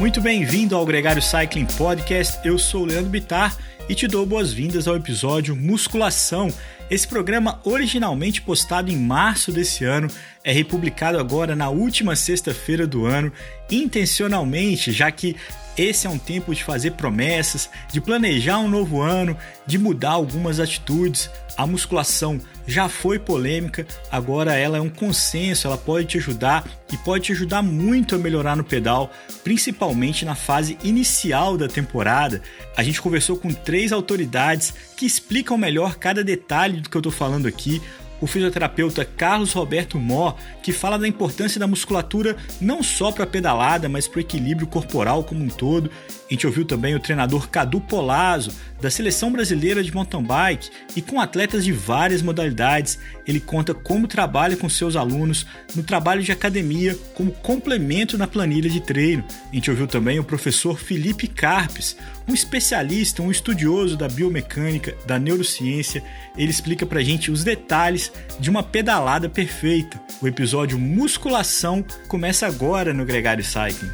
Muito bem-vindo ao Gregário Cycling Podcast. Eu sou o Leandro Bitar e te dou boas-vindas ao episódio Musculação. Esse programa, originalmente postado em março desse ano, é republicado agora na última sexta-feira do ano, intencionalmente, já que esse é um tempo de fazer promessas, de planejar um novo ano, de mudar algumas atitudes. A musculação já foi polêmica, agora ela é um consenso, ela pode te ajudar e pode te ajudar muito a melhorar no pedal, principalmente na fase inicial da temporada. A gente conversou com três autoridades que explicam melhor cada detalhe do que eu estou falando aqui o fisioterapeuta Carlos Roberto Mó, que fala da importância da musculatura não só para a pedalada, mas para o equilíbrio corporal como um todo. A gente ouviu também o treinador Cadu Polazzo, da Seleção Brasileira de Mountain Bike, e com atletas de várias modalidades. Ele conta como trabalha com seus alunos no trabalho de academia como complemento na planilha de treino. A gente ouviu também o professor Felipe Carpes, um especialista, um estudioso da biomecânica, da neurociência. Ele explica pra gente os detalhes de uma pedalada perfeita. O episódio Musculação começa agora no Gregário Cycling.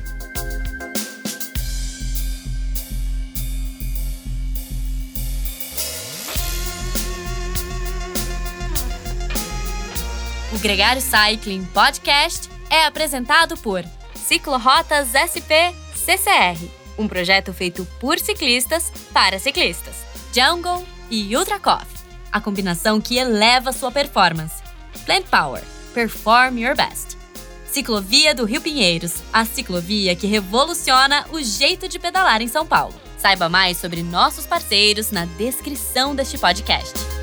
O Gregário Cycling Podcast é apresentado por Ciclorotas SP CCR, um projeto feito por ciclistas para ciclistas. Jungle e Ultra Coffee, a combinação que eleva sua performance. Plant Power, perform your best. Ciclovia do Rio Pinheiros, a ciclovia que revoluciona o jeito de pedalar em São Paulo. Saiba mais sobre nossos parceiros na descrição deste podcast.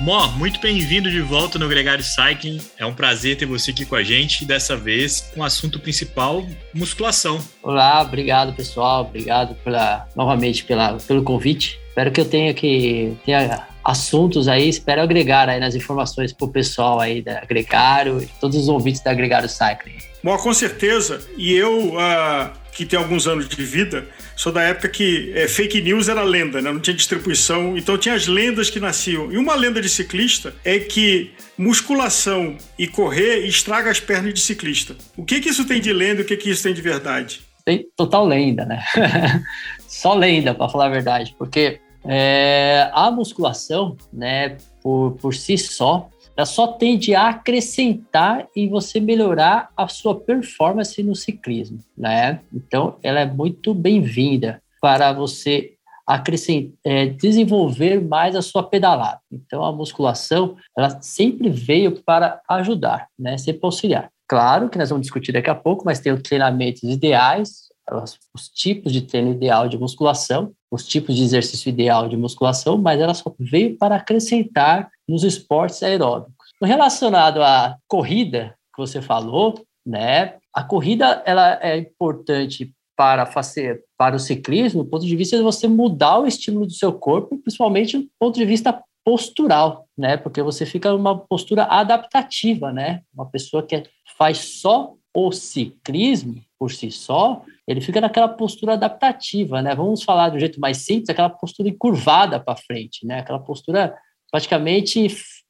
Mó, muito bem-vindo de volta no Gregário Cycling. É um prazer ter você aqui com a gente, dessa vez com o assunto principal, musculação. Olá, obrigado pessoal, obrigado pela, novamente pela, pelo convite. Espero que eu tenha que tenha assuntos aí, espero agregar aí nas informações para o pessoal aí da Gregário e todos os ouvintes da Gregário Cycling. Bom, com certeza. E eu, uh, que tenho alguns anos de vida, sou da época que é, fake news era lenda, né? não tinha distribuição, então tinha as lendas que nasciam. E uma lenda de ciclista é que musculação e correr estraga as pernas de ciclista. O que, que isso tem de lenda e o que, que isso tem de verdade? Tem total lenda, né? Só lenda, para falar a verdade, porque é, a musculação, né, por, por si só, ela só tende a acrescentar e você melhorar a sua performance no ciclismo, né? Então, ela é muito bem-vinda para você acrescentar, é, desenvolver mais a sua pedalada. Então, a musculação, ela sempre veio para ajudar, né? Sempre auxiliar. Claro que nós vamos discutir daqui a pouco, mas tem os treinamentos ideais, os, os tipos de treino ideal de musculação, os tipos de exercício ideal de musculação, mas ela só veio para acrescentar nos esportes aeróbicos. Relacionado à corrida que você falou, né? A corrida ela é importante para fazer para o ciclismo, do ponto de vista de você mudar o estímulo do seu corpo, principalmente do ponto de vista postural, né? Porque você fica numa postura adaptativa, né? Uma pessoa que faz só o ciclismo por si só, ele fica naquela postura adaptativa, né? Vamos falar do jeito mais simples, aquela postura encurvada para frente, né? Aquela postura praticamente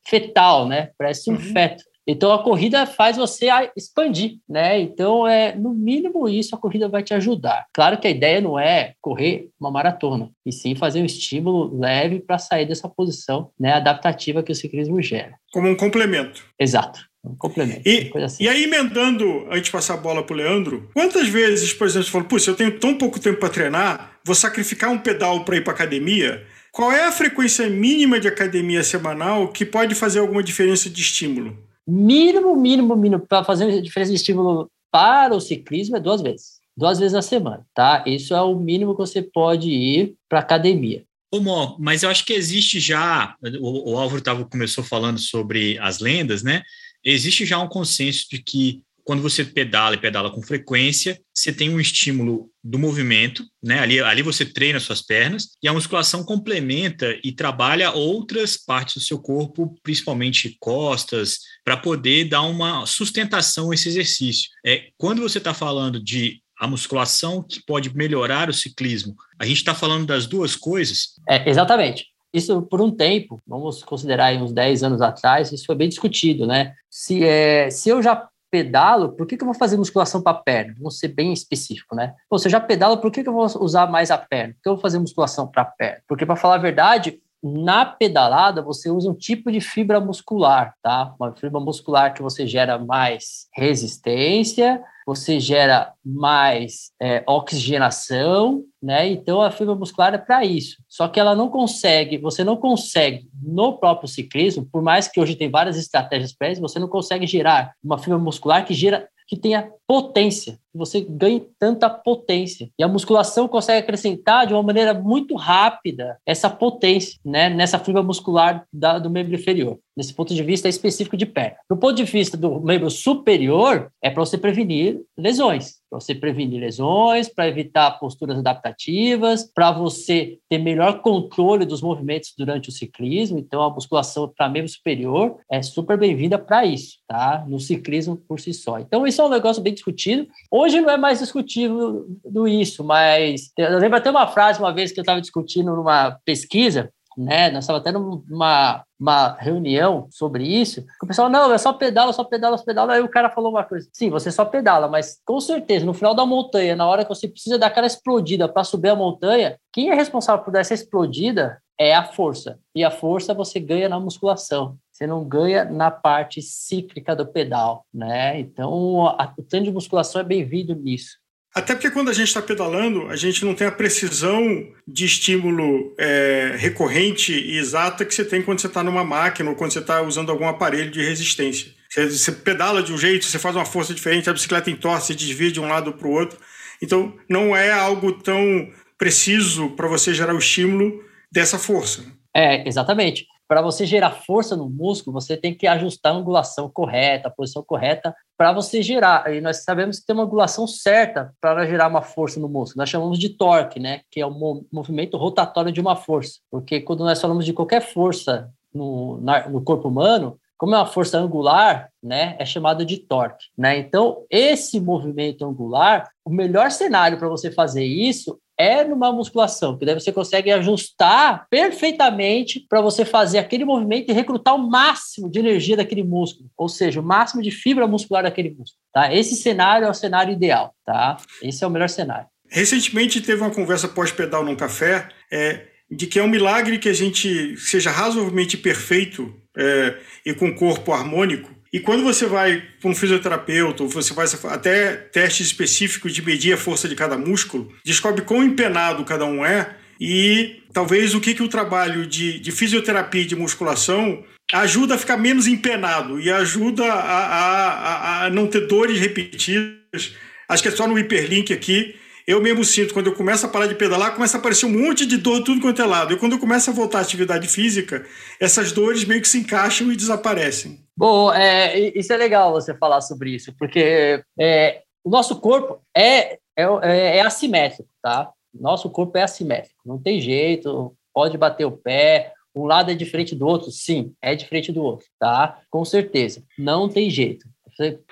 fetal, né? Parece um uhum. feto. Então a corrida faz você expandir, né? Então é no mínimo isso a corrida vai te ajudar. Claro que a ideia não é correr uma maratona, e sim fazer um estímulo leve para sair dessa posição, né, adaptativa que o ciclismo gera. Como um complemento. Exato. Um complemento. E, assim. e aí, emendando, antes de passar a bola para o Leandro, quantas vezes, por exemplo, você falou, se eu tenho tão pouco tempo para treinar, vou sacrificar um pedal para ir para academia? Qual é a frequência mínima de academia semanal que pode fazer alguma diferença de estímulo? Mínimo, mínimo, mínimo, para fazer diferença de estímulo para o ciclismo é duas vezes. Duas vezes na semana, tá? Isso é o mínimo que você pode ir para academia. Ô, Mó, mas eu acho que existe já, o, o Álvaro tava, começou falando sobre as lendas, né? Existe já um consenso de que quando você pedala e pedala com frequência, você tem um estímulo do movimento, né? Ali, ali você treina suas pernas e a musculação complementa e trabalha outras partes do seu corpo, principalmente costas, para poder dar uma sustentação a esse exercício. É, quando você está falando de a musculação que pode melhorar o ciclismo. A gente está falando das duas coisas? É, exatamente. Isso, por um tempo, vamos considerar uns 10 anos atrás, isso foi bem discutido, né? Se, é, se eu já pedalo, por que, que eu vou fazer musculação para a perna? Vamos ser bem específico, né? Pô, se eu já pedalo, por que, que eu vou usar mais a perna? Por que eu vou fazer musculação para a perna? Porque, para falar a verdade, na pedalada, você usa um tipo de fibra muscular, tá? Uma fibra muscular que você gera mais resistência, você gera mais é, oxigenação, né? Então a fibra muscular é para isso. Só que ela não consegue, você não consegue no próprio ciclismo, por mais que hoje tem várias estratégias para isso, você não consegue gerar uma fibra muscular que gera que tenha potência, você ganhe tanta potência. E a musculação consegue acrescentar de uma maneira muito rápida essa potência né, nessa fibra muscular da, do membro inferior, nesse ponto de vista específico de perna. Do ponto de vista do membro superior, é para você prevenir lesões para você prevenir lesões, para evitar posturas adaptativas, para você ter melhor controle dos movimentos durante o ciclismo. Então, a musculação para membro superior é super bem-vinda para isso, tá? No ciclismo por si só. Então, isso é um negócio bem discutido. Hoje não é mais discutível do isso, mas eu lembro até uma frase uma vez que eu estava discutindo numa pesquisa né? Nós estávamos tendo uma, uma reunião sobre isso, o pessoal, não, é só pedala, só pedala, só pedala. Aí o cara falou uma coisa: sim, você só pedala, mas com certeza, no final da montanha, na hora que você precisa dar aquela explodida para subir a montanha, quem é responsável por dar essa explodida é a força. E a força você ganha na musculação. Você não ganha na parte cíclica do pedal, né? Então, a, o treino de musculação é bem-vindo nisso. Até porque quando a gente está pedalando, a gente não tem a precisão de estímulo é, recorrente e exata que você tem quando você está numa máquina ou quando você está usando algum aparelho de resistência. Você, você, pedala de um jeito, você faz uma força diferente, a bicicleta entorce, desvia de um lado para o outro. Então, não é algo tão preciso para você gerar o estímulo dessa força. É, exatamente para você gerar força no músculo, você tem que ajustar a angulação correta, a posição correta para você gerar. E nós sabemos que tem uma angulação certa para gerar uma força no músculo. Nós chamamos de torque, né? Que é o movimento rotatório de uma força. Porque quando nós falamos de qualquer força no, na, no corpo humano, como é uma força angular, né, é chamado de torque, né? Então, esse movimento angular, o melhor cenário para você fazer isso é numa musculação, que daí você consegue ajustar perfeitamente para você fazer aquele movimento e recrutar o máximo de energia daquele músculo, ou seja, o máximo de fibra muscular daquele músculo, tá? Esse cenário é o cenário ideal, tá? Esse é o melhor cenário. Recentemente teve uma conversa pós-pedal num café é, de que é um milagre que a gente seja razoavelmente perfeito é, e com corpo harmônico e quando você vai para um fisioterapeuta, ou você faz até testes específicos de medir a força de cada músculo, descobre quão empenado cada um é e talvez o que, que o trabalho de, de fisioterapia e de musculação ajuda a ficar menos empenado e ajuda a, a, a, a não ter dores repetidas. Acho que é só no hiperlink aqui eu mesmo sinto, quando eu começo a parar de pedalar, começa a aparecer um monte de dor tudo quanto é lado. E quando eu começo a voltar à atividade física, essas dores meio que se encaixam e desaparecem. Bom, é, isso é legal você falar sobre isso, porque é, o nosso corpo é, é, é, é assimétrico, tá? Nosso corpo é assimétrico, não tem jeito, pode bater o pé, um lado é diferente do outro, sim, é diferente do outro, tá? Com certeza, não tem jeito.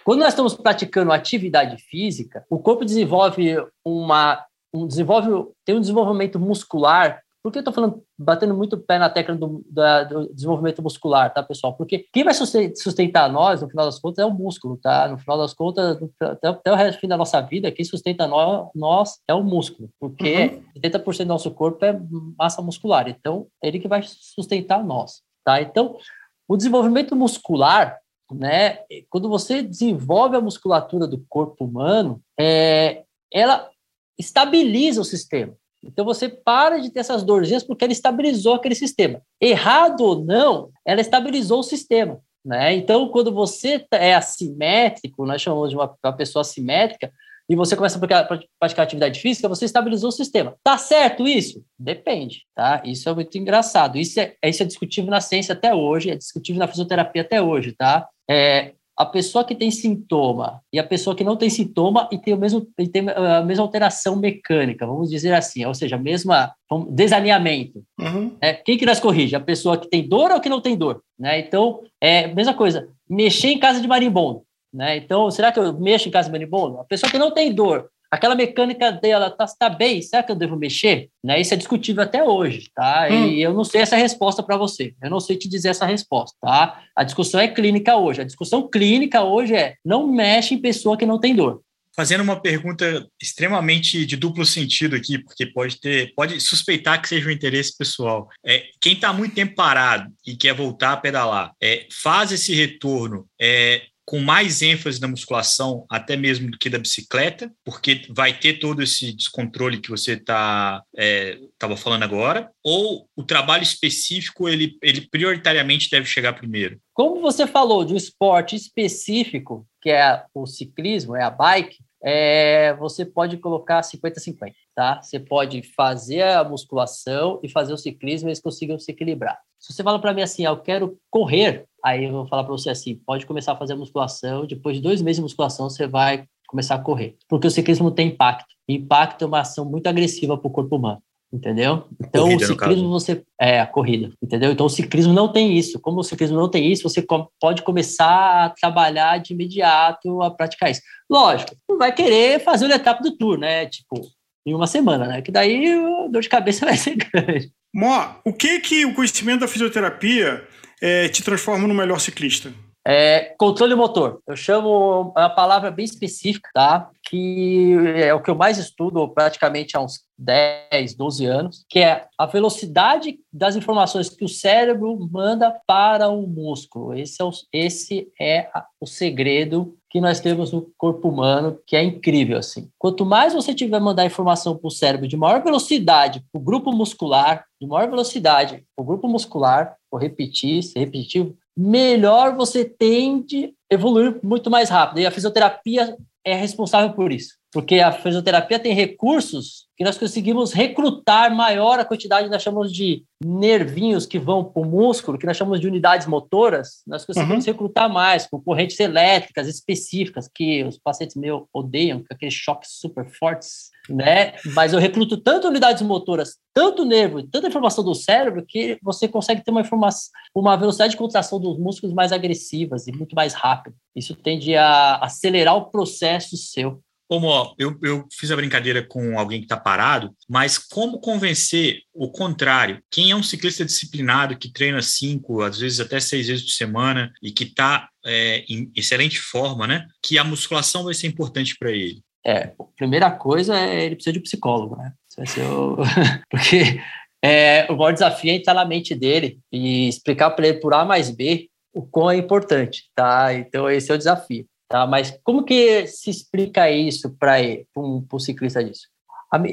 Quando nós estamos praticando atividade física, o corpo desenvolve uma um desenvolve tem um desenvolvimento muscular. Por que eu estou falando, batendo muito o pé na tecla do, da, do, desenvolvimento muscular, tá, pessoal? Porque quem vai sustentar nós, no final das contas, é o músculo, tá? No final das contas, até, até o resto da nossa vida, quem sustenta nós, nós é o músculo, porque uhum. 70% do nosso corpo é massa muscular. Então, é ele que vai sustentar nós, tá? Então, o desenvolvimento muscular né? Quando você desenvolve a musculatura do corpo humano, é, ela estabiliza o sistema. Então você para de ter essas dorzinhas porque ela estabilizou aquele sistema. Errado ou não, ela estabilizou o sistema. Né? Então, quando você é assimétrico, nós chamamos de uma, uma pessoa assimétrica, e você começa a praticar, praticar, atividade física, você estabilizou o sistema. Tá certo isso? Depende, tá? Isso é muito engraçado. Isso é, isso é discutível na ciência até hoje, é discutível na fisioterapia até hoje, tá? É, a pessoa que tem sintoma e a pessoa que não tem sintoma e tem, o mesmo, e tem a mesma alteração mecânica, vamos dizer assim, ou seja, a mesma desalinhamento. Uhum. Né? Quem que nós corrige? A pessoa que tem dor ou que não tem dor? Né? Então, é mesma coisa, mexer em casa de marimbondo. Né? Então, será que eu mexo em casa de marimbondo? A pessoa que não tem dor, aquela mecânica dela tá, tá bem, será que eu devo mexer? Né? Isso é discutível até hoje, tá? Hum. E eu não sei essa resposta para você. Eu não sei te dizer essa resposta, tá? A discussão é clínica hoje. A discussão clínica hoje é não mexe em pessoa que não tem dor fazendo uma pergunta extremamente de duplo sentido aqui, porque pode ter, pode suspeitar que seja um interesse pessoal. É, quem está muito tempo parado e quer voltar a pedalar, é, faz esse retorno é, com mais ênfase na musculação, até mesmo do que da bicicleta, porque vai ter todo esse descontrole que você estava é, falando agora, ou o trabalho específico, ele, ele prioritariamente deve chegar primeiro? Como você falou de um esporte específico, que é o ciclismo, é a bike, é, você pode colocar 50-50, tá? Você pode fazer a musculação e fazer o ciclismo, eles consigam se equilibrar. Se você fala para mim assim, ah, eu quero correr, aí eu vou falar para você assim, pode começar a fazer a musculação, depois de dois meses de musculação você vai começar a correr, porque o ciclismo tem impacto. Impacto é uma ação muito agressiva para o corpo humano entendeu? Então corrida, o ciclismo você é a corrida, entendeu? Então o ciclismo não tem isso. Como o ciclismo não tem isso, você pode começar a trabalhar de imediato a praticar isso. Lógico, não vai querer fazer o etapa do tour, né? Tipo, em uma semana, né? Que daí a dor de cabeça vai ser grande. Mó, o que que o conhecimento da fisioterapia é, te transforma no melhor ciclista? É, controle motor. Eu chamo uma palavra bem específica, tá? Que é o que eu mais estudo praticamente há uns 10, 12 anos, que é a velocidade das informações que o cérebro manda para o músculo. Esse é o, esse é o segredo que nós temos no corpo humano, que é incrível assim. Quanto mais você tiver mandar informação para o cérebro de maior velocidade, para o grupo muscular, de maior velocidade, o grupo muscular, vou repetir, ser repetitivo, melhor você tende a evoluir muito mais rápido. E a fisioterapia é responsável por isso, porque a fisioterapia tem recursos que nós conseguimos recrutar maior a quantidade, nós chamamos de nervinhos que vão para o músculo, que nós chamamos de unidades motoras, nós conseguimos uhum. recrutar mais com correntes elétricas específicas, que os pacientes meus odeiam, com aqueles choques super fortes, né? Mas eu recruto tanto unidades motoras, tanto nervo, tanta informação do cérebro, que você consegue ter uma informação, uma velocidade de contração dos músculos mais agressivas e muito mais rápida. Isso tende a acelerar o processo seu. Como ó, eu, eu fiz a brincadeira com alguém que está parado, mas como convencer o contrário? Quem é um ciclista disciplinado que treina cinco, às vezes até seis vezes por semana e que está é, em excelente forma, né? Que a musculação vai ser importante para ele. É, primeira coisa é ele precisa de um psicólogo, né? O... Porque é, o maior desafio é entrar na mente dele e explicar para ele por A mais B o quão é importante, tá? Então esse é o desafio. Tá? Mas como que se explica isso para um, um ciclista disso?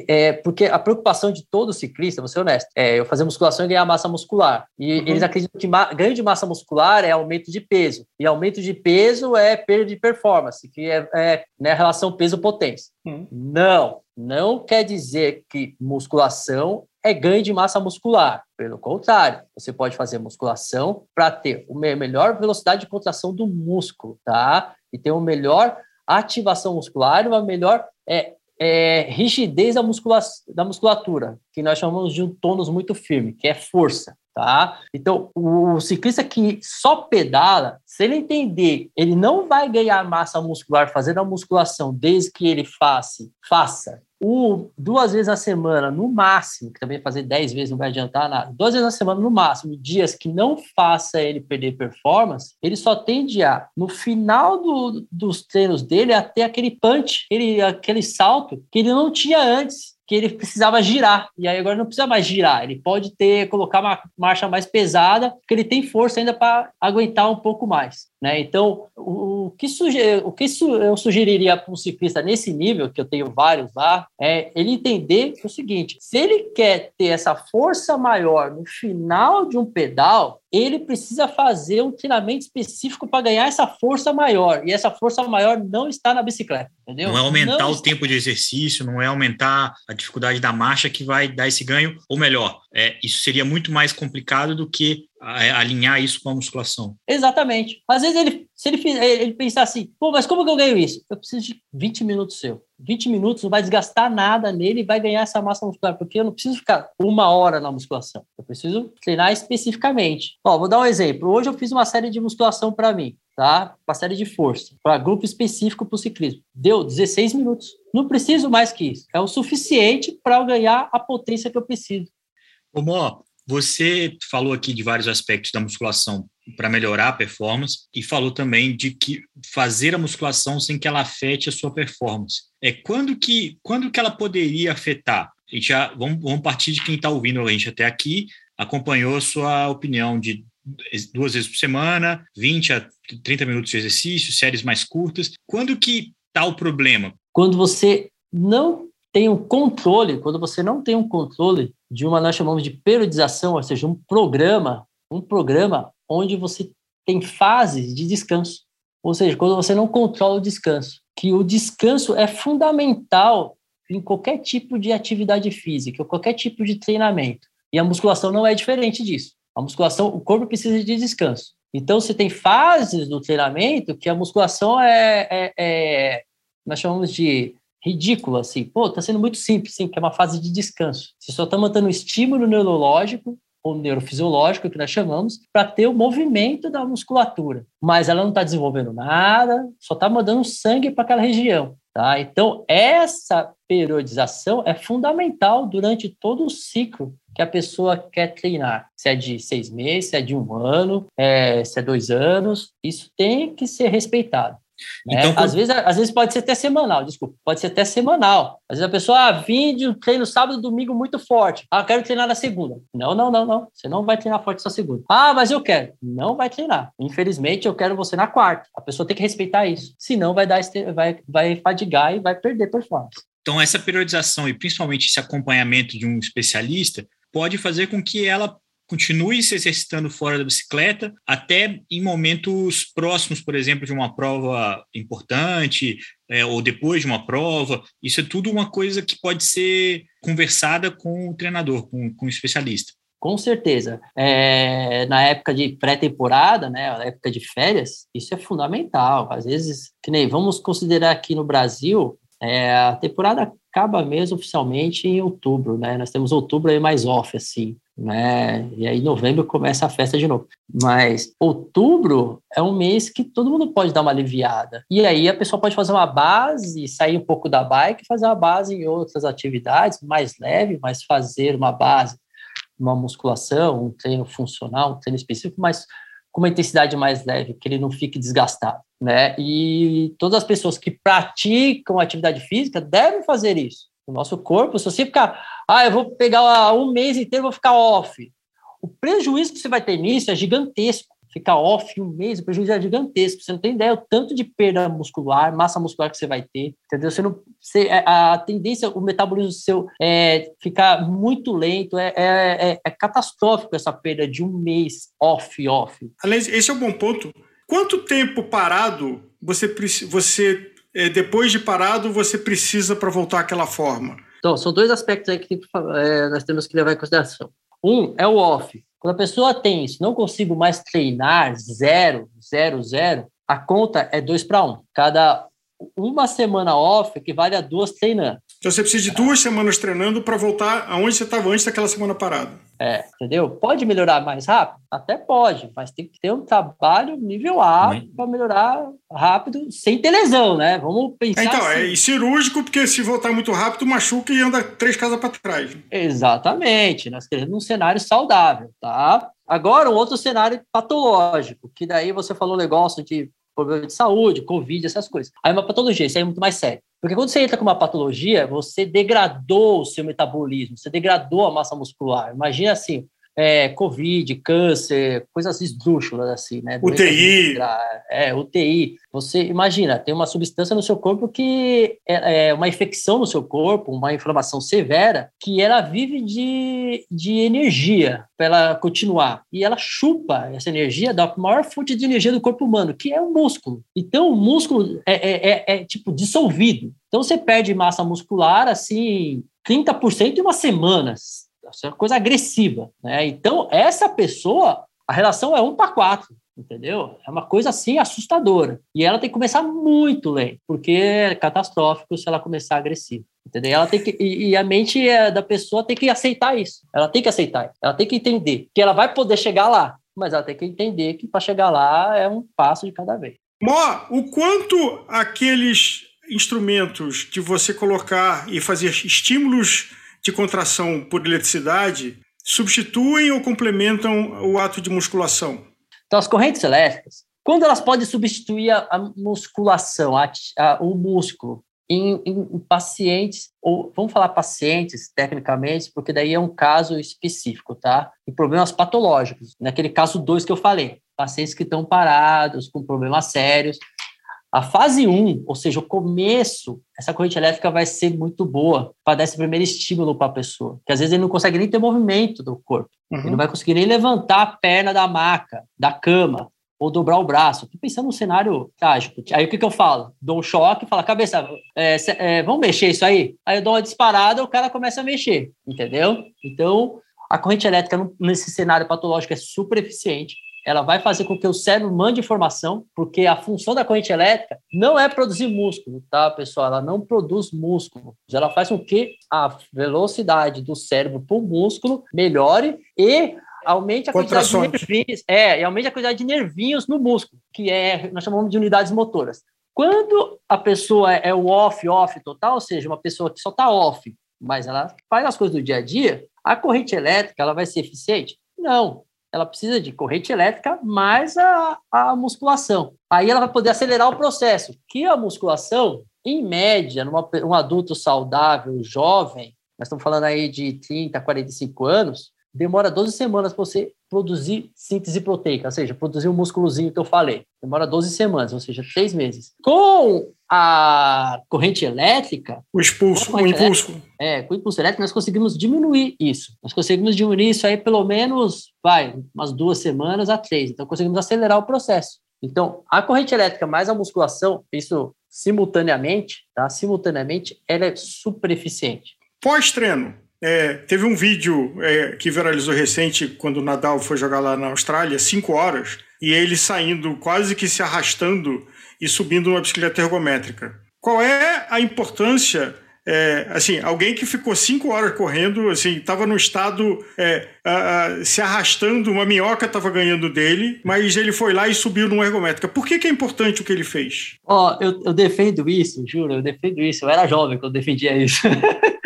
É, porque a preocupação de todo ciclista, vou ser honesto, é eu fazer musculação e ganhar massa muscular. E uhum. eles acreditam que ganho de massa muscular é aumento de peso. E aumento de peso é perda de performance, que é, é né, relação peso-potência. Uhum. Não, não quer dizer que musculação é ganho de massa muscular. Pelo contrário, você pode fazer musculação para ter uma melhor velocidade de contração do músculo, tá? e ter uma melhor ativação muscular, uma melhor é, é, rigidez da, muscula da musculatura, que nós chamamos de um tônus muito firme, que é força. Tá? Então, o ciclista que só pedala, se ele entender, ele não vai ganhar massa muscular fazendo a musculação desde que ele faça, faça o, duas vezes na semana, no máximo, que também fazer dez vezes não vai adiantar nada, duas vezes na semana, no máximo, dias que não faça ele perder performance, ele só tende a, no final do, dos treinos dele, a ter aquele punch, aquele, aquele salto que ele não tinha antes que ele precisava girar, e aí agora não precisa mais girar, ele pode ter, colocar uma marcha mais pesada, porque ele tem força ainda para aguentar um pouco mais. Né? Então, o, o que, o que eu sugeriria para um ciclista nesse nível, que eu tenho vários lá, é ele entender o seguinte: se ele quer ter essa força maior no final de um pedal, ele precisa fazer um treinamento específico para ganhar essa força maior. E essa força maior não está na bicicleta, entendeu? Não é aumentar não o está... tempo de exercício, não é aumentar a dificuldade da marcha que vai dar esse ganho. Ou melhor, é, isso seria muito mais complicado do que alinhar isso com a musculação. Exatamente. Às vezes ele, se ele, ele pensar assim, pô, mas como que eu ganho isso? Eu preciso de 20 minutos seu. 20 minutos não vai desgastar nada nele e vai ganhar essa massa muscular, porque eu não preciso ficar uma hora na musculação. Eu preciso treinar especificamente. Ó, vou dar um exemplo. Hoje eu fiz uma série de musculação para mim, tá? Uma série de força, para grupo específico para o ciclismo. Deu 16 minutos. Não preciso mais que isso. É o suficiente para eu ganhar a potência que eu preciso. Ô, Mó, você falou aqui de vários aspectos da musculação para melhorar a performance e falou também de que fazer a musculação sem que ela afete a sua performance. É quando que quando que ela poderia afetar? Gente já vamos, vamos partir de quem está ouvindo a gente até aqui, acompanhou a sua opinião de duas vezes por semana, 20 a 30 minutos de exercício, séries mais curtas. Quando que está o problema? Quando você não tem um controle, quando você não tem um controle de uma, nós chamamos de periodização, ou seja, um programa, um programa onde você tem fases de descanso. Ou seja, quando você não controla o descanso, que o descanso é fundamental em qualquer tipo de atividade física, ou qualquer tipo de treinamento. E a musculação não é diferente disso. A musculação, o corpo precisa de descanso. Então, você tem fases do treinamento que a musculação é, é, é nós chamamos de ridículo, assim. Pô, tá sendo muito simples, sim, que é uma fase de descanso. Você só está mantendo um estímulo neurológico ou neurofisiológico, que nós chamamos, para ter o movimento da musculatura. Mas ela não está desenvolvendo nada, só está mandando sangue para aquela região. Tá? Então, essa periodização é fundamental durante todo o ciclo que a pessoa quer treinar. Se é de seis meses, se é de um ano, é, se é dois anos, isso tem que ser respeitado. Né? Então, às, vezes, às vezes pode ser até semanal, desculpa, pode ser até semanal. Às vezes a pessoa ah, vim de um treino sábado, domingo muito forte. Ah, quero treinar na segunda. Não, não, não, não. Você não vai treinar forte essa segunda. Ah, mas eu quero. Não vai treinar. Infelizmente, eu quero você na quarta. A pessoa tem que respeitar isso. Senão vai dar vai, vai fadigar e vai perder performance. Então, essa periodização e principalmente esse acompanhamento de um especialista pode fazer com que ela continue se exercitando fora da bicicleta, até em momentos próximos, por exemplo, de uma prova importante, é, ou depois de uma prova. Isso é tudo uma coisa que pode ser conversada com o treinador, com, com o especialista. Com certeza. É, na época de pré-temporada, né, na época de férias, isso é fundamental. Às vezes, que nem vamos considerar aqui no Brasil, é, a temporada acaba mesmo oficialmente em outubro, né? Nós temos outubro aí mais off, assim né? E aí novembro começa a festa de novo. Mas outubro é um mês que todo mundo pode dar uma aliviada. E aí a pessoa pode fazer uma base, sair um pouco da bike fazer uma base em outras atividades mais leve, mas fazer uma base, uma musculação, um treino funcional, um treino específico, mas com uma intensidade mais leve, que ele não fique desgastado, né? E todas as pessoas que praticam atividade física devem fazer isso. O nosso corpo, se você ficar, ah, eu vou pegar um mês inteiro, vou ficar off. O prejuízo que você vai ter nisso é gigantesco. Ficar off um mês, o prejuízo é gigantesco. Você não tem ideia o tanto de perda muscular, massa muscular que você vai ter, entendeu? Você não, você, é, a tendência, o metabolismo seu é ficar muito lento, é, é, é, é catastrófico essa perda de um mês off, off. Aliás, esse é um bom ponto. Quanto tempo parado você, você é, depois de parado, você precisa para voltar àquela forma? Então, são dois aspectos aí que é, nós temos que levar em consideração. Um é o off. Quando a pessoa tem isso, não consigo mais treinar, zero, zero, zero, a conta é dois para um. Cada uma semana off equivale a duas treinando. Então você precisa de duas semanas treinando para voltar aonde você estava antes daquela semana parada. É, entendeu? Pode melhorar mais rápido? Até pode, mas tem que ter um trabalho nível A para melhorar rápido, sem ter lesão, né? Vamos pensar. então, assim. é cirúrgico, porque se voltar muito rápido, machuca e anda três casas para trás. Exatamente. Nós queremos um cenário saudável, tá? Agora, um outro cenário patológico, que daí você falou um negócio de problema de saúde, Covid, essas coisas. Aí uma patologia, isso aí é muito mais sério. Porque quando você entra com uma patologia, você degradou o seu metabolismo, você degradou a massa muscular. Imagina assim, é, Covid, câncer, coisas esdrúxulas assim, né? UTI. É, UTI. Você imagina, tem uma substância no seu corpo que é, é, uma infecção no seu corpo, uma inflamação severa, que ela vive de, de energia para ela continuar. E ela chupa essa energia da maior fonte de energia do corpo humano, que é o músculo. Então, o músculo é, é, é, é tipo dissolvido. Então, você perde massa muscular assim 30% em umas semanas é uma coisa agressiva. Né? Então, essa pessoa, A relação é 1 para 4 entendeu? É uma coisa assim assustadora. E ela tem que começar muito lento, porque é catastrófico se ela começar agressiva. Entendeu? Ela tem que, e, e a mente é, da pessoa tem que aceitar isso. Ela tem que aceitar. Ela tem que entender que ela vai poder chegar lá, mas ela tem que entender que para chegar lá é um passo de cada vez. Mó, o quanto aqueles instrumentos de você colocar e fazer estímulos de contração por eletricidade substituem ou complementam o ato de musculação? Então, as correntes elétricas, quando elas podem substituir a, musculação, a, a, o músculo, em, em, em, pacientes, ou vamos falar pacientes, tecnicamente, porque daí é um caso específico, tá? Em problemas patológicos, naquele caso 2 que eu falei, pacientes que estão parados, com problemas sérios. A fase 1, um, ou seja, o começo, essa corrente elétrica vai ser muito boa para dar esse primeiro estímulo para a pessoa, que às vezes ele não consegue nem ter movimento do corpo, uhum. ele não vai conseguir nem levantar a perna da maca, da cama, ou dobrar o braço. Estou pensando num cenário trágico. Aí o que, que eu falo? Dou um choque, falo, cabeça, é, é, vamos mexer isso aí? Aí eu dou uma disparada, o cara começa a mexer, entendeu? Então, a corrente elétrica nesse cenário patológico é super eficiente. Ela vai fazer com que o cérebro mande informação, porque a função da corrente elétrica não é produzir músculo, tá, pessoal? Ela não produz músculo. Ela faz com que a velocidade do cérebro para o músculo melhore e aumente a quantidade de nervinhos, é, e aumente a quantidade de nervinhos no músculo, que é, nós chamamos de unidades motoras. Quando a pessoa é o off, off total, ou seja, uma pessoa que só está off, mas ela faz as coisas do dia a dia, a corrente elétrica ela vai ser eficiente? Não. Ela precisa de corrente elétrica mais a, a musculação. Aí ela vai poder acelerar o processo, que a musculação, em média, numa, um adulto saudável, jovem, nós estamos falando aí de 30, 45 anos, demora 12 semanas para você produzir síntese proteica, ou seja, produzir um músculozinho que eu falei. Demora 12 semanas, ou seja, três meses. Com a corrente elétrica... O expulso, o impulso. Elétrica, é, com o impulso elétrico nós conseguimos diminuir isso. Nós conseguimos diminuir isso aí pelo menos, vai, umas duas semanas a três. Então, conseguimos acelerar o processo. Então, a corrente elétrica mais a musculação, isso simultaneamente, tá? Simultaneamente, ela é super eficiente. Pós-treino, é, teve um vídeo é, que viralizou recente quando o Nadal foi jogar lá na Austrália, cinco horas, e ele saindo quase que se arrastando e subindo uma bicicleta ergométrica. Qual é a importância é, assim, alguém que ficou cinco horas correndo, assim, estava no estado é, se arrastando, uma minhoca estava ganhando dele, mas ele foi lá e subiu numa ergométrica. Por que, que é importante o que ele fez? Ó, oh, eu, eu defendo isso, juro, eu defendo isso. Eu era jovem quando defendia isso.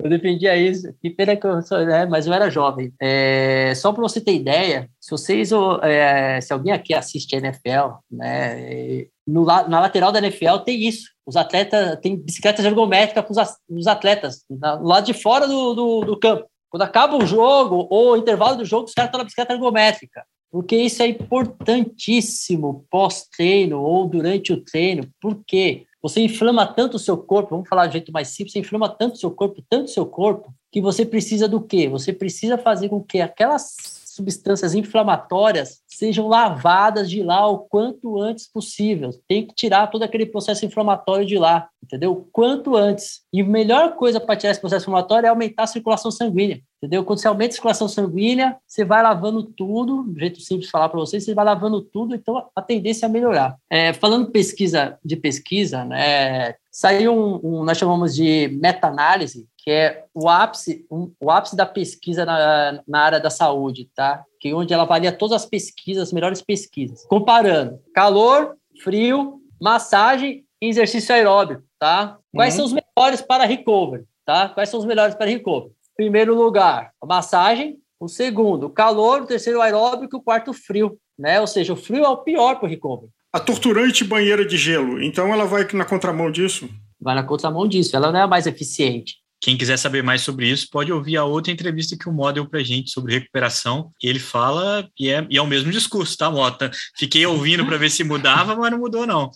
eu defendia isso. Que pena que eu sou, né? Mas eu era jovem. É, só para você ter ideia, se vocês, é, se alguém aqui assiste a NFL, né? No, na lateral da NFL tem isso. Os atletas, tem bicicletas ergométricas com os atletas, do lado de fora do, do, do campo. Quando acaba o jogo ou o intervalo do jogo, os caras estão na bicicleta ergométrica. Porque isso é importantíssimo pós-treino ou durante o treino. Por quê? Você inflama tanto o seu corpo, vamos falar de jeito mais simples, você inflama tanto o seu corpo, tanto o seu corpo, que você precisa do quê? Você precisa fazer com que aquelas substâncias inflamatórias sejam lavadas de lá o quanto antes possível. Tem que tirar todo aquele processo inflamatório de lá, entendeu? Quanto antes. E a melhor coisa para tirar esse processo inflamatório é aumentar a circulação sanguínea. Entendeu? Quando você aumenta a circulação sanguínea, você vai lavando tudo, do jeito simples de falar para vocês, você vai lavando tudo, então a tendência é melhorar. É, falando pesquisa de pesquisa, né, saiu um, um nós chamamos de meta-análise, que é o ápice, um, o ápice da pesquisa na, na área da saúde, tá? Que é onde ela avalia todas as pesquisas, as melhores pesquisas, comparando calor, frio, massagem e exercício aeróbico, tá? Quais uhum. são os melhores para recovery, tá? Quais são os melhores para recovery? Primeiro lugar, a massagem. O segundo, o calor. O terceiro, o aeróbico. O quarto, o frio. Né? Ou seja, o frio é o pior para o recovery. A torturante banheira de gelo, então ela vai na contramão disso? Vai na contramão disso, ela não é a mais eficiente. Quem quiser saber mais sobre isso, pode ouvir a outra entrevista que o Mó deu pra gente sobre recuperação. Ele fala, e é, e é o mesmo discurso, tá, Mota? Fiquei ouvindo para ver se mudava, mas não mudou, não.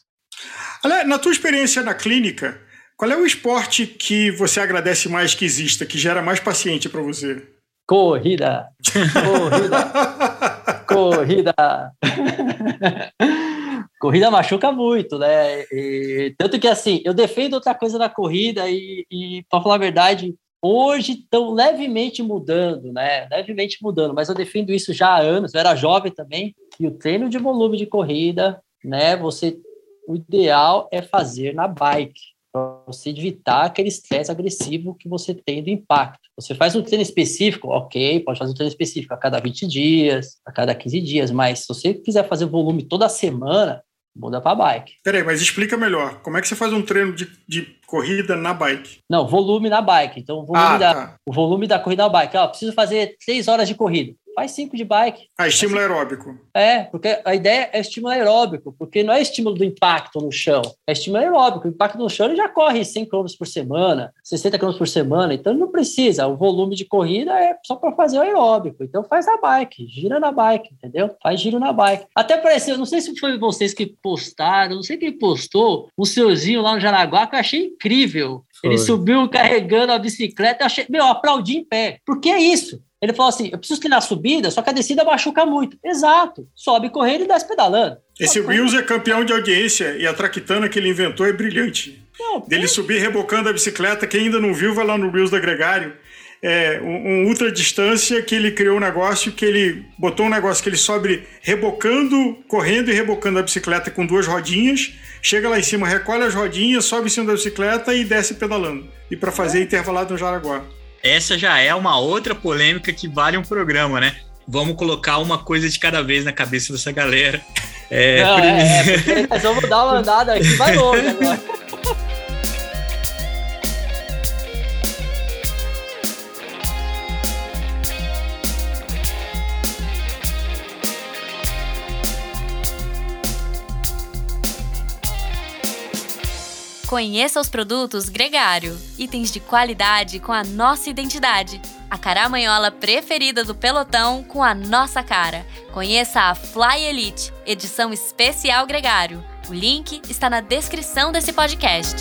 Na tua experiência na clínica, qual é o esporte que você agradece mais que exista, que gera mais paciente para você? Corrida! Corrida! Corrida! corrida machuca muito, né? E, tanto que assim, eu defendo outra coisa na corrida e, e para falar a verdade, Hoje estão levemente mudando, né? Levemente mudando, mas eu defendo isso já há anos. Eu era jovem também. E o treino de volume de corrida, né? Você, o ideal é fazer na bike para você evitar aquele estresse agressivo que você tem do impacto. Você faz um treino específico, ok, pode fazer um treino específico a cada 20 dias, a cada 15 dias, mas se você quiser fazer volume toda semana, muda para bike. Peraí, mas explica melhor. Como é que você faz um treino de, de corrida na bike? Não, volume na bike. Então, o volume, ah, da, tá. o volume da corrida na bike. Ó, preciso fazer 3 horas de corrida faz cinco de bike. Ah, estímulo aeróbico. É, porque a ideia é estímulo aeróbico, porque não é estímulo do impacto no chão, é estímulo aeróbico. O impacto no chão ele já corre 100 km por semana, 60 km por semana, então não precisa. O volume de corrida é só para fazer o aeróbico. Então faz na bike, gira na bike, entendeu? Faz giro na bike. Até pareceu, não sei se foi vocês que postaram, não sei quem postou, o seuzinho lá no Jaraguá, que eu achei incrível. Foi. Ele subiu carregando a bicicleta, achei, meu, aplaudi em pé. Porque é isso. Ele falou assim: eu preciso treinar a subida, só que a descida machuca muito. Exato. Sobe correndo e desce pedalando. Esse Wills é campeão de audiência e a traquitana que ele inventou é brilhante. Não, Dele subir rebocando a bicicleta, quem ainda não viu, vai lá no Reels da Gregário. É um, um, ultra distância que ele criou um negócio que ele botou um negócio que ele sobe rebocando, correndo e rebocando a bicicleta com duas rodinhas, chega lá em cima, recolhe as rodinhas, sobe em cima da bicicleta e desce pedalando. E para fazer é. intervalado no Jaraguá essa já é uma outra polêmica que vale um programa, né? Vamos colocar uma coisa de cada vez na cabeça dessa galera. É, Não, primeiro... é, é nós vamos dar uma andada aqui, vai longe agora. Conheça os produtos Gregário, itens de qualidade com a nossa identidade. A caramanhola preferida do pelotão com a nossa cara. Conheça a Fly Elite, edição especial Gregário. O link está na descrição desse podcast.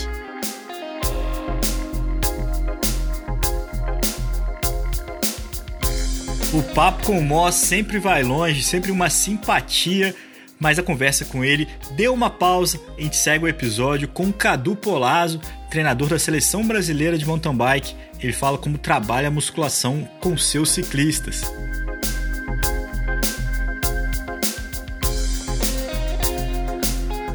O papo com o Moss sempre vai longe, sempre uma simpatia mas a conversa com ele deu uma pausa. A gente segue o episódio com Cadu Polazzo, treinador da seleção brasileira de mountain bike. Ele fala como trabalha a musculação com seus ciclistas.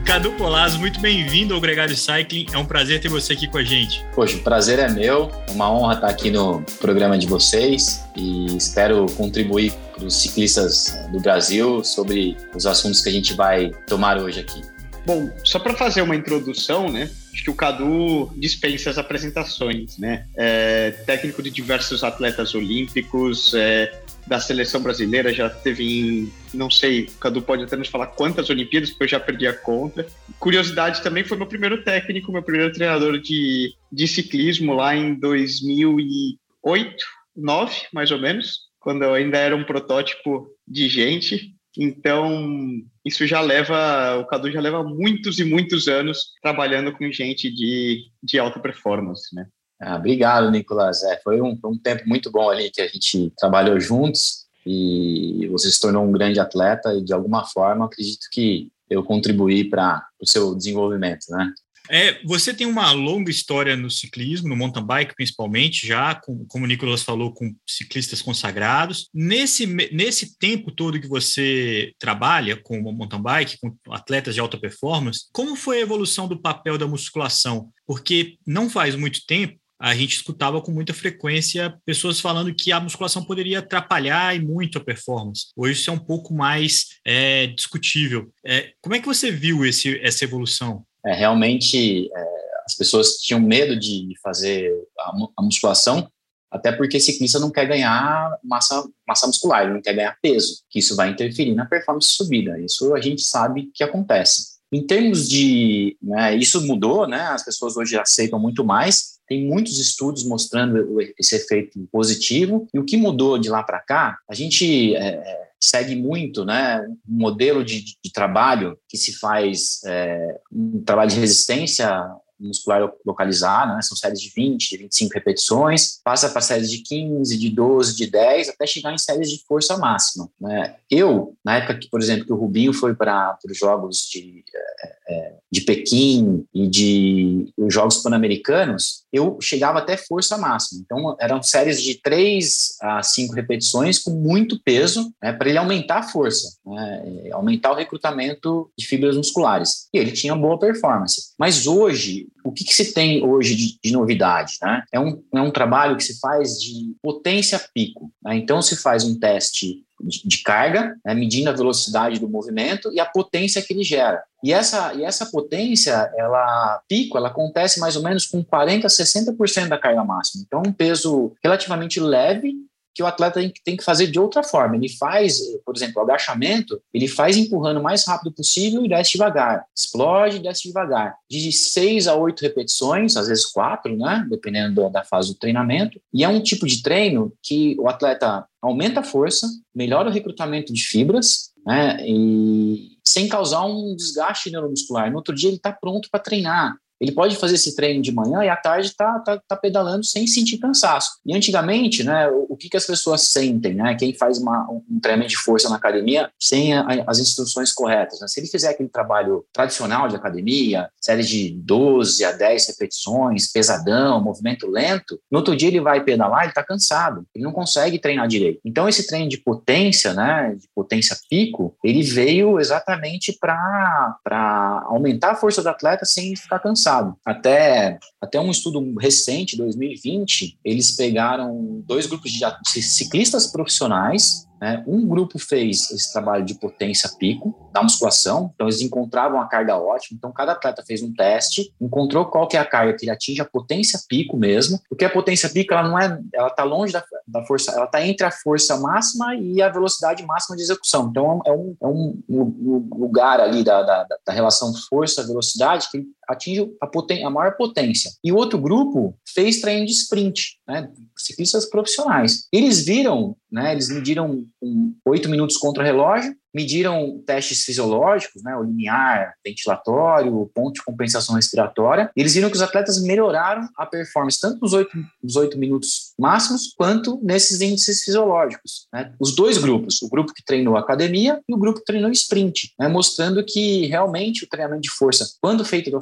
Cadu Polazzo, muito bem-vindo ao Gregário Cycling. É um prazer ter você aqui com a gente. Poxa, o prazer é meu. Uma honra estar aqui no programa de vocês e espero contribuir para os ciclistas do Brasil sobre os assuntos que a gente vai tomar hoje aqui. Bom, só para fazer uma introdução, né? Acho que o Cadu dispensa as apresentações, né? É, técnico de diversos atletas olímpicos, é, da seleção brasileira, já teve em, não sei, o Cadu pode até nos falar quantas Olimpíadas, porque eu já perdi a conta. Curiosidade também, foi meu primeiro técnico, meu primeiro treinador de, de ciclismo lá em 2008, 9, mais ou menos, quando eu ainda era um protótipo de gente. Então, isso já leva, o Cadu já leva muitos e muitos anos trabalhando com gente de, de alta performance, né? Ah, obrigado, Nicolas. É, foi, um, foi um tempo muito bom ali que a gente trabalhou juntos e você se tornou um grande atleta e, de alguma forma, acredito que eu contribuí para o seu desenvolvimento, né? É, você tem uma longa história no ciclismo, no mountain bike principalmente, já, com, como o Nicolas falou, com ciclistas consagrados. Nesse, nesse tempo todo que você trabalha com mountain bike, com atletas de alta performance, como foi a evolução do papel da musculação? Porque não faz muito tempo, a gente escutava com muita frequência pessoas falando que a musculação poderia atrapalhar e muito a performance. Hoje isso é um pouco mais é, discutível. É, como é que você viu esse, essa evolução? É, realmente é, as pessoas tinham medo de fazer a, a, musculação, até porque ciclista não quer ganhar massa, massa muscular, ele não quer ganhar peso, que isso vai interferir na performance subida. Isso a gente sabe que acontece. Em termos de. Né, isso mudou, né, as pessoas hoje aceitam muito mais, tem muitos estudos mostrando esse efeito positivo. E o que mudou de lá para cá, a gente é, é, segue muito né, um modelo de, de, trabalho que se faz é, um trabalho de resistência muscular localizar, né? São séries de 20, de 25 repetições, passa para séries de 15, de 12, de 10, até chegar em séries de força máxima. Né? Eu, na época que, por exemplo, que o Rubinho foi para os Jogos de, é, de Pequim e de os Jogos Pan-Americanos, eu chegava até força máxima. Então, eram séries de 3 a 5 repetições com muito peso, né, para ele aumentar a força, né, aumentar o recrutamento de fibras musculares. E ele tinha boa performance. Mas hoje, o que, que se tem hoje de, de novidade? Né? É, um, é um trabalho que se faz de potência pico. Né? Então, se faz um teste de carga, né, medindo a velocidade do movimento e a potência que ele gera. E essa, e essa potência, ela pico, ela acontece mais ou menos com 40 a 60% da carga máxima. Então, um peso relativamente leve que o atleta tem que fazer de outra forma. Ele faz, por exemplo, agachamento, ele faz empurrando o mais rápido possível e desce devagar. Explode e desce devagar. De seis a oito repetições, às vezes quatro, né? Dependendo da fase do treinamento. E é um tipo de treino que o atleta aumenta a força, melhora o recrutamento de fibras, né? E sem causar um desgaste neuromuscular. No outro dia ele está pronto para treinar. Ele pode fazer esse treino de manhã e à tarde tá, tá, tá pedalando sem sentir cansaço. E antigamente, né, o, o que, que as pessoas sentem, né? Quem faz uma, um treinamento de força na academia sem a, as instruções corretas. Né? Se ele fizer aquele trabalho tradicional de academia, série de 12 a 10 repetições, pesadão, movimento lento, no outro dia ele vai pedalar, ele está cansado, ele não consegue treinar direito. Então, esse treino de potência, né, de potência pico, ele veio exatamente para aumentar a força do atleta sem ficar cansado Até, até um estudo recente, 2020, eles pegaram dois grupos de ciclistas profissionais né? Um grupo fez esse trabalho de potência pico da musculação, então eles encontravam a carga ótima. Então cada atleta fez um teste, encontrou qual que é a carga que ele atinge a potência pico mesmo, porque a potência pico ela não é, ela está longe da, da força, ela está entre a força máxima e a velocidade máxima de execução. Então é um, é um, um lugar ali da, da, da relação força-velocidade que atinge a, a maior potência. E o outro grupo fez treino de sprint, né? ciclistas profissionais. Eles viram, né? eles mediram oito minutos contra o relógio, mediram testes fisiológicos, né, o limiar, ventilatório, ponto de compensação respiratória. Eles viram que os atletas melhoraram a performance tanto nos oito, minutos máximos quanto nesses índices fisiológicos. Né? Os dois grupos, o grupo que treinou academia e o grupo que treinou sprint, né, mostrando que realmente o treinamento de força, quando feito da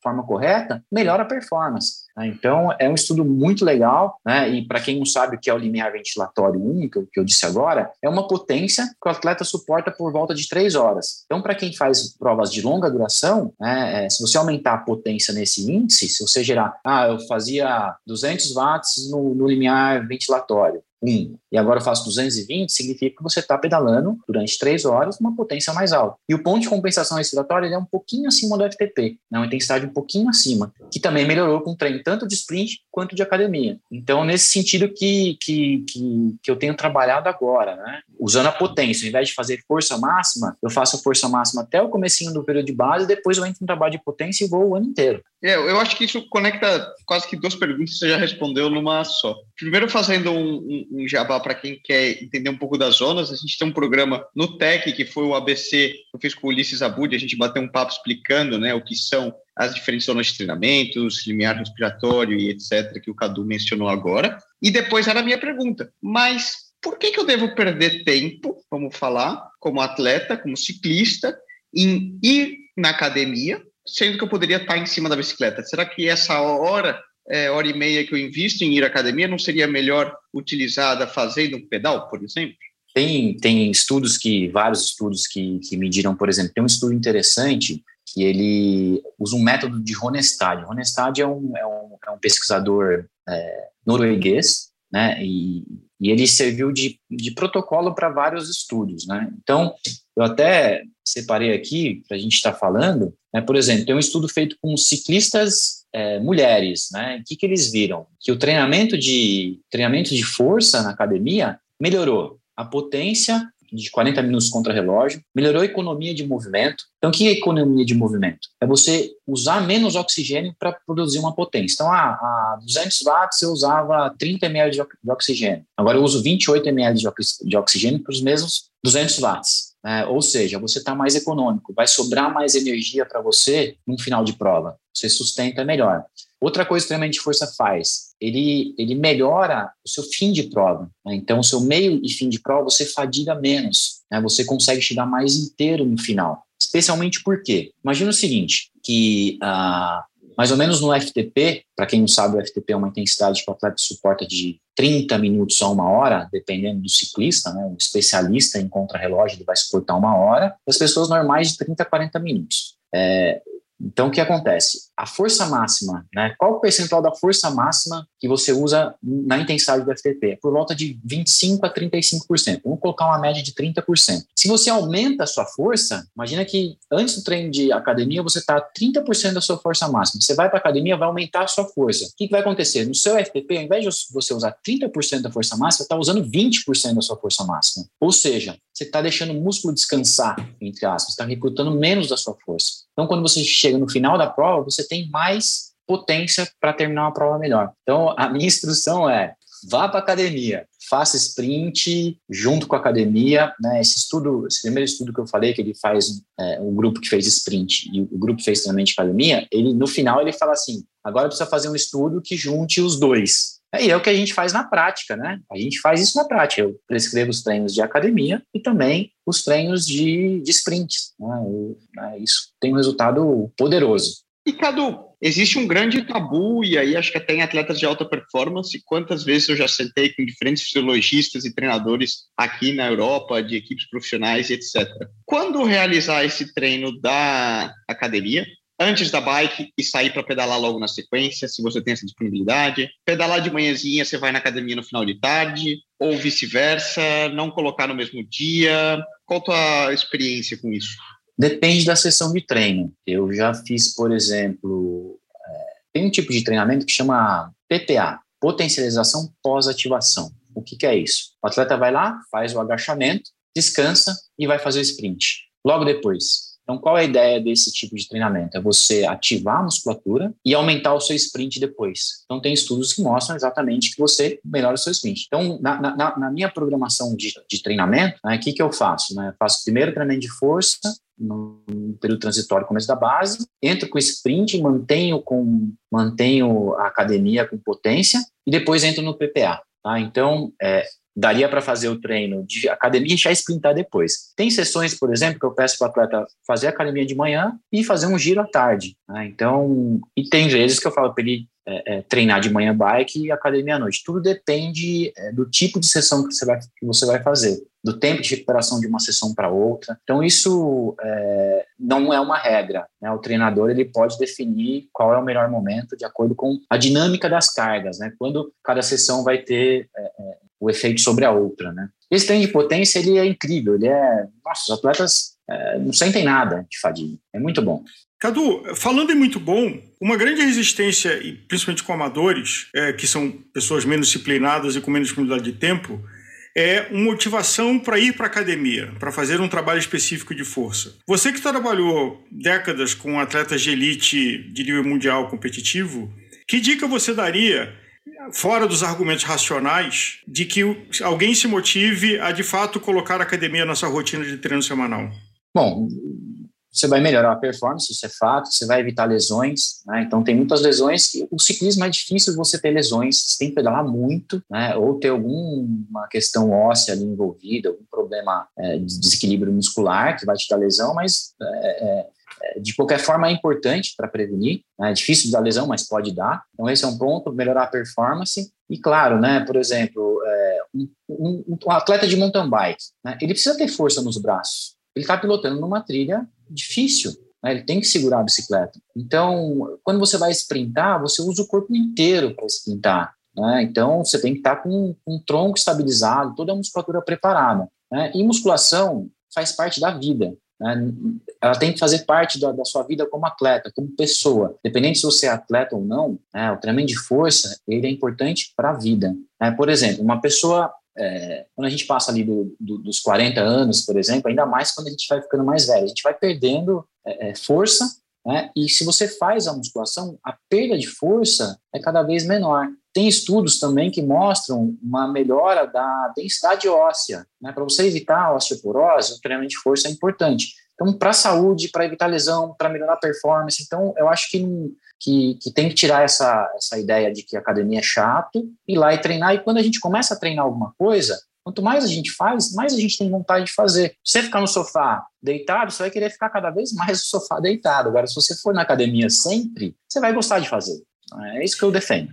forma correta, melhora a performance. Né? Então, é um estudo muito legal, né? e para quem não sabe o que é o limiar ventilatório único, que eu disse agora, é uma potência que o atleta suporta por volta de três horas. Então, para quem faz provas de longa duração, né, é, se você aumentar a potência nesse índice, se você gerar, ah, eu fazia 200 watts no, no limiar ventilatório, 1 e agora eu faço 220, significa que você está pedalando durante 3 horas uma potência mais alta. E o ponto de compensação respiratória é um pouquinho acima do FTP, né, uma intensidade um pouquinho acima, que também melhorou com o treino tanto de sprint quanto de academia. Então, nesse sentido que, que, que, que eu tenho trabalhado agora, né? usando a potência, ao invés de fazer força máxima, eu faço força máxima até o comecinho do período de base, depois eu entro no trabalho de potência e vou o ano inteiro. É, eu acho que isso conecta quase que duas perguntas que você já respondeu numa só. Primeiro, fazendo um, um, um jabá para quem quer entender um pouco das zonas, a gente tem um programa no TEC, que foi o ABC, que eu fiz com o Ulisses Abud, a gente bateu um papo explicando né, o que são as diferentes zonas de treinamentos, limiar respiratório e etc., que o Cadu mencionou agora. E depois era a minha pergunta, mas por que, que eu devo perder tempo, vamos falar, como atleta, como ciclista, em ir na academia, sendo que eu poderia estar em cima da bicicleta? Será que essa hora, é, hora e meia que eu invisto em ir à academia, não seria melhor utilizada fazendo um pedal, por exemplo? Tem, tem estudos que, vários estudos que, que mediram, por exemplo, tem um estudo interessante que ele usa um método de Ronestad. Ronestad é um, é um, é um pesquisador é, norueguês, né, e, e ele serviu de, de protocolo para vários estudos, né. Então, eu até separei aqui para a gente estar tá falando, né, por exemplo, tem um estudo feito com ciclistas é, mulheres, né, o que, que eles viram? Que o treinamento de, treinamento de força na academia melhorou a potência de 40 minutos contra relógio, melhorou a economia de movimento. Então, o que é economia de movimento? É você usar menos oxigênio para produzir uma potência. Então, ah, a 200 watts eu usava 30 ml de oxigênio. Agora eu uso 28 ml de oxigênio para os mesmos 200 watts. né? ou seja, você está mais econômico, vai sobrar mais energia para você no final de prova, você sustenta melhor. Outra coisa que o treinamento de força faz, ele, ele melhora o seu fim de prova. Né? Então, o seu meio e fim de prova, você fadiga menos, né? você consegue chegar mais inteiro no final. Especialmente porque, imagina o seguinte, que ah, mais ou menos no FTP, para quem não sabe, o FTP é uma intensidade que o atleta suporta de 30 minutos a uma hora, dependendo do ciclista, né? Especialista em contrarrelógio ele vai suportar uma hora, as pessoas normais de 30 a 40 minutos. É, então, o que acontece? A força máxima, né? Qual o percentual da força máxima que você usa na intensidade do FTP? É por volta de 25% a 35%. Vamos colocar uma média de 30%. Se você aumenta a sua força, imagina que antes do treino de academia você está 30% da sua força máxima. Você vai para a academia, vai aumentar a sua força. O que, que vai acontecer? No seu FTP, ao invés de você usar 30% da força máxima, está usando 20% da sua força máxima. Ou seja, você está deixando o músculo descansar, entre aspas, está recrutando menos da sua força. Então, quando você chega no final da prova, você tem mais potência para terminar uma prova melhor. Então, a minha instrução é vá para academia, faça sprint junto com a academia, né? Esse estudo, esse primeiro estudo que eu falei que ele faz, é, um grupo que fez sprint e o grupo fez treinamento de academia, ele no final ele fala assim, agora precisa fazer um estudo que junte os dois. E é o que a gente faz na prática, né? A gente faz isso na prática. Eu prescrevo os treinos de academia e também os treinos de, de sprints. Né? Eu, né? Isso tem um resultado poderoso. E, Cadu, existe um grande tabu, e aí acho que até em atletas de alta performance, quantas vezes eu já sentei com diferentes fisiologistas e treinadores aqui na Europa, de equipes profissionais e etc. Quando realizar esse treino da academia, antes da bike e sair para pedalar logo na sequência, se você tem essa disponibilidade. Pedalar de manhãzinha, você vai na academia no final de tarde, ou vice-versa, não colocar no mesmo dia. Qual a tua experiência com isso? Depende da sessão de treino. Eu já fiz, por exemplo, é, tem um tipo de treinamento que chama PPA, potencialização pós-ativação. O que, que é isso? O atleta vai lá, faz o agachamento, descansa e vai fazer o sprint. Logo depois, então, qual é a ideia desse tipo de treinamento? É você ativar a musculatura e aumentar o seu sprint depois. Então, tem estudos que mostram exatamente que você melhora o seu sprint. Então, na, na, na minha programação de, de treinamento, né, o que, que eu faço? Né? Eu faço primeiro treinamento de força, no período transitório, começo da base, entro com sprint, mantenho, com, mantenho a academia com potência e depois entro no PPA. Tá? Então, é, daria para fazer o treino de academia e já sprintar depois. Tem sessões, por exemplo, que eu peço para o atleta fazer academia de manhã e fazer um giro à tarde. Né? Então, e tem vezes que eu falo para ele é, é, treinar de manhã bike e academia à noite. Tudo depende é, do tipo de sessão que você vai, que você vai fazer, do tempo de recuperação de uma sessão para outra. Então, isso é, não é uma regra. Né? O treinador ele pode definir qual é o melhor momento de acordo com a dinâmica das cargas, né? quando cada sessão vai ter é, é, o efeito sobre a outra, né? Esse treino de potência, ele é incrível, ele é... Nossa, os atletas é, não sentem nada de fadiga, é muito bom. Cadu, falando em muito bom, uma grande resistência, principalmente com amadores, é, que são pessoas menos disciplinadas e com menos disponibilidade de tempo, é uma motivação para ir para a academia, para fazer um trabalho específico de força. Você que trabalhou décadas com atletas de elite de nível mundial competitivo, que dica você daria fora dos argumentos racionais, de que alguém se motive a de fato colocar a academia na sua rotina de treino semanal? Bom, você vai melhorar a performance, isso é fato, você vai evitar lesões, né? Então tem muitas lesões que o ciclismo é difícil você ter lesões, você tem que pedalar muito, né? Ou ter alguma questão óssea ali envolvida, algum problema é, de desequilíbrio muscular que vai te dar lesão, mas é, é, de qualquer forma é importante para prevenir. Né? É difícil dar lesão, mas pode dar. Então esse é um ponto, melhorar a performance. E claro, né, por exemplo, é, um, um, um, atleta de mountain bike, né, ele precisa ter força nos braços. Ele está pilotando numa trilha difícil. Né, ele tem que segurar a bicicleta. Então, quando você vai sprintar, você usa o corpo inteiro para sprintar. Né? Então, você tem que estar tá com, com um tronco estabilizado, toda a musculatura preparada. Né? E musculação faz parte da vida. Né? Ela tem que fazer parte da, da, sua vida como atleta, como pessoa. Dependendo se você é atleta ou não, né, o treinamento de força ele é importante para a vida. Né? Por exemplo, uma pessoa é, quando a gente passa ali do, do, dos 40 anos, por exemplo, ainda mais quando a gente vai ficando mais velho, a gente vai perdendo é, é, força, né? e se você faz a musculação, a perda de força é cada vez menor. Tem estudos também que mostram uma melhora da densidade óssea. Né? Para você evitar a osteoporose, o treinamento de força é importante. Então, para a saúde, para evitar lesão, para melhorar a performance, então eu acho que, que, que, tem que tirar essa, essa ideia de que a academia é chato, ir lá e treinar. E quando a gente começa a treinar alguma coisa, quanto mais a gente faz, mais a gente tem vontade de fazer. Se você ficar no sofá deitado, você vai querer ficar cada vez mais no sofá deitado. Agora, se você for na academia sempre, você vai gostar de fazer. É isso que eu defendo.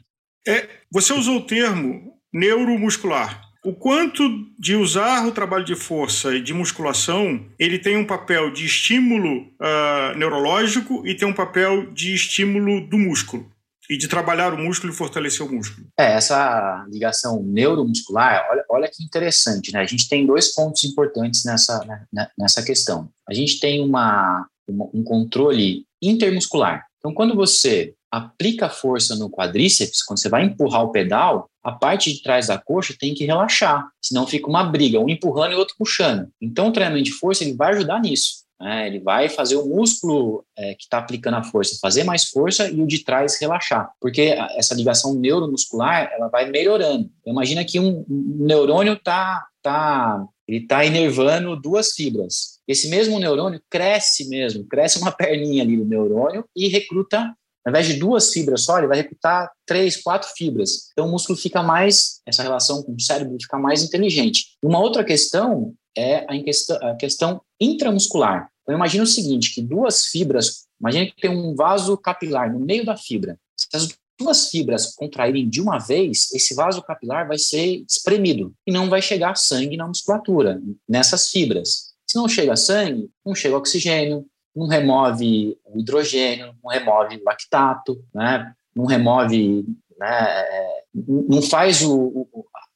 É, você usou o termo neuromuscular o quanto de usar o trabalho de força e de musculação ele tem um papel de estímulo uh, neurológico e tem um papel de estímulo do músculo e de trabalhar o músculo e fortalecer o músculo. É, essa ligação neuromuscular, olha, olha que interessante, né? A gente tem dois pontos importantes nessa, né, nessa questão. A gente tem uma, uma, um controle intermuscular. Então, quando você aplica força no quadríceps, quando você vai empurrar o pedal, a parte de trás da coxa tem que relaxar, senão fica uma briga, um empurrando e o outro puxando. Então, o treinamento de força ele vai ajudar nisso. Né? Ele vai fazer o músculo é, que está aplicando a força fazer mais força e o de trás relaxar, porque essa ligação neuromuscular ela vai melhorando. Imagina que um, um neurônio está tá, ele está inervando duas fibras. Esse mesmo neurônio cresce mesmo, cresce uma perninha ali do neurônio e recruta ao invés de duas fibras só, ele vai recrutar três, quatro fibras. Então o músculo fica mais, essa relação com o cérebro fica mais inteligente. Uma outra questão é a questão, a questão intramuscular. Então imagina o seguinte, que duas fibras, imagina que tem um vaso capilar no meio da fibra. Se as duas fibras contraírem de uma vez, esse vaso capilar vai ser espremido e não vai chegar sangue na musculatura, nessas fibras. Se não chega sangue, não chega oxigênio, não remove o hidrogênio, não remove o lactato, né? não remove, né? É, não faz o,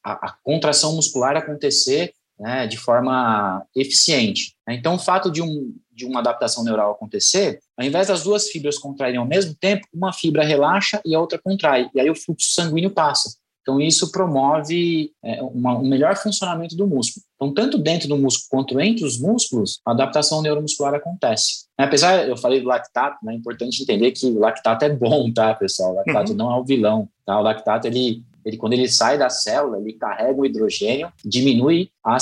a, a, contração muscular acontecer né? de forma eficiente. Então, o fato de, um, de uma adaptação neural acontecer, ao invés das duas fibras contraírem ao mesmo tempo, uma fibra relaxa e a outra contrai, e aí o fluxo sanguíneo passa. Então, isso promove é, uma, um melhor funcionamento do músculo. Então, tanto dentro do músculo quanto entre os músculos, a adaptação neuromuscular acontece. Apesar, eu falei do lactato, né, é importante entender que o lactato é bom, tá, pessoal? O lactato uhum. não é o vilão, tá? O lactato, ele, ele, quando ele sai da célula, ele carrega o hidrogênio, diminui a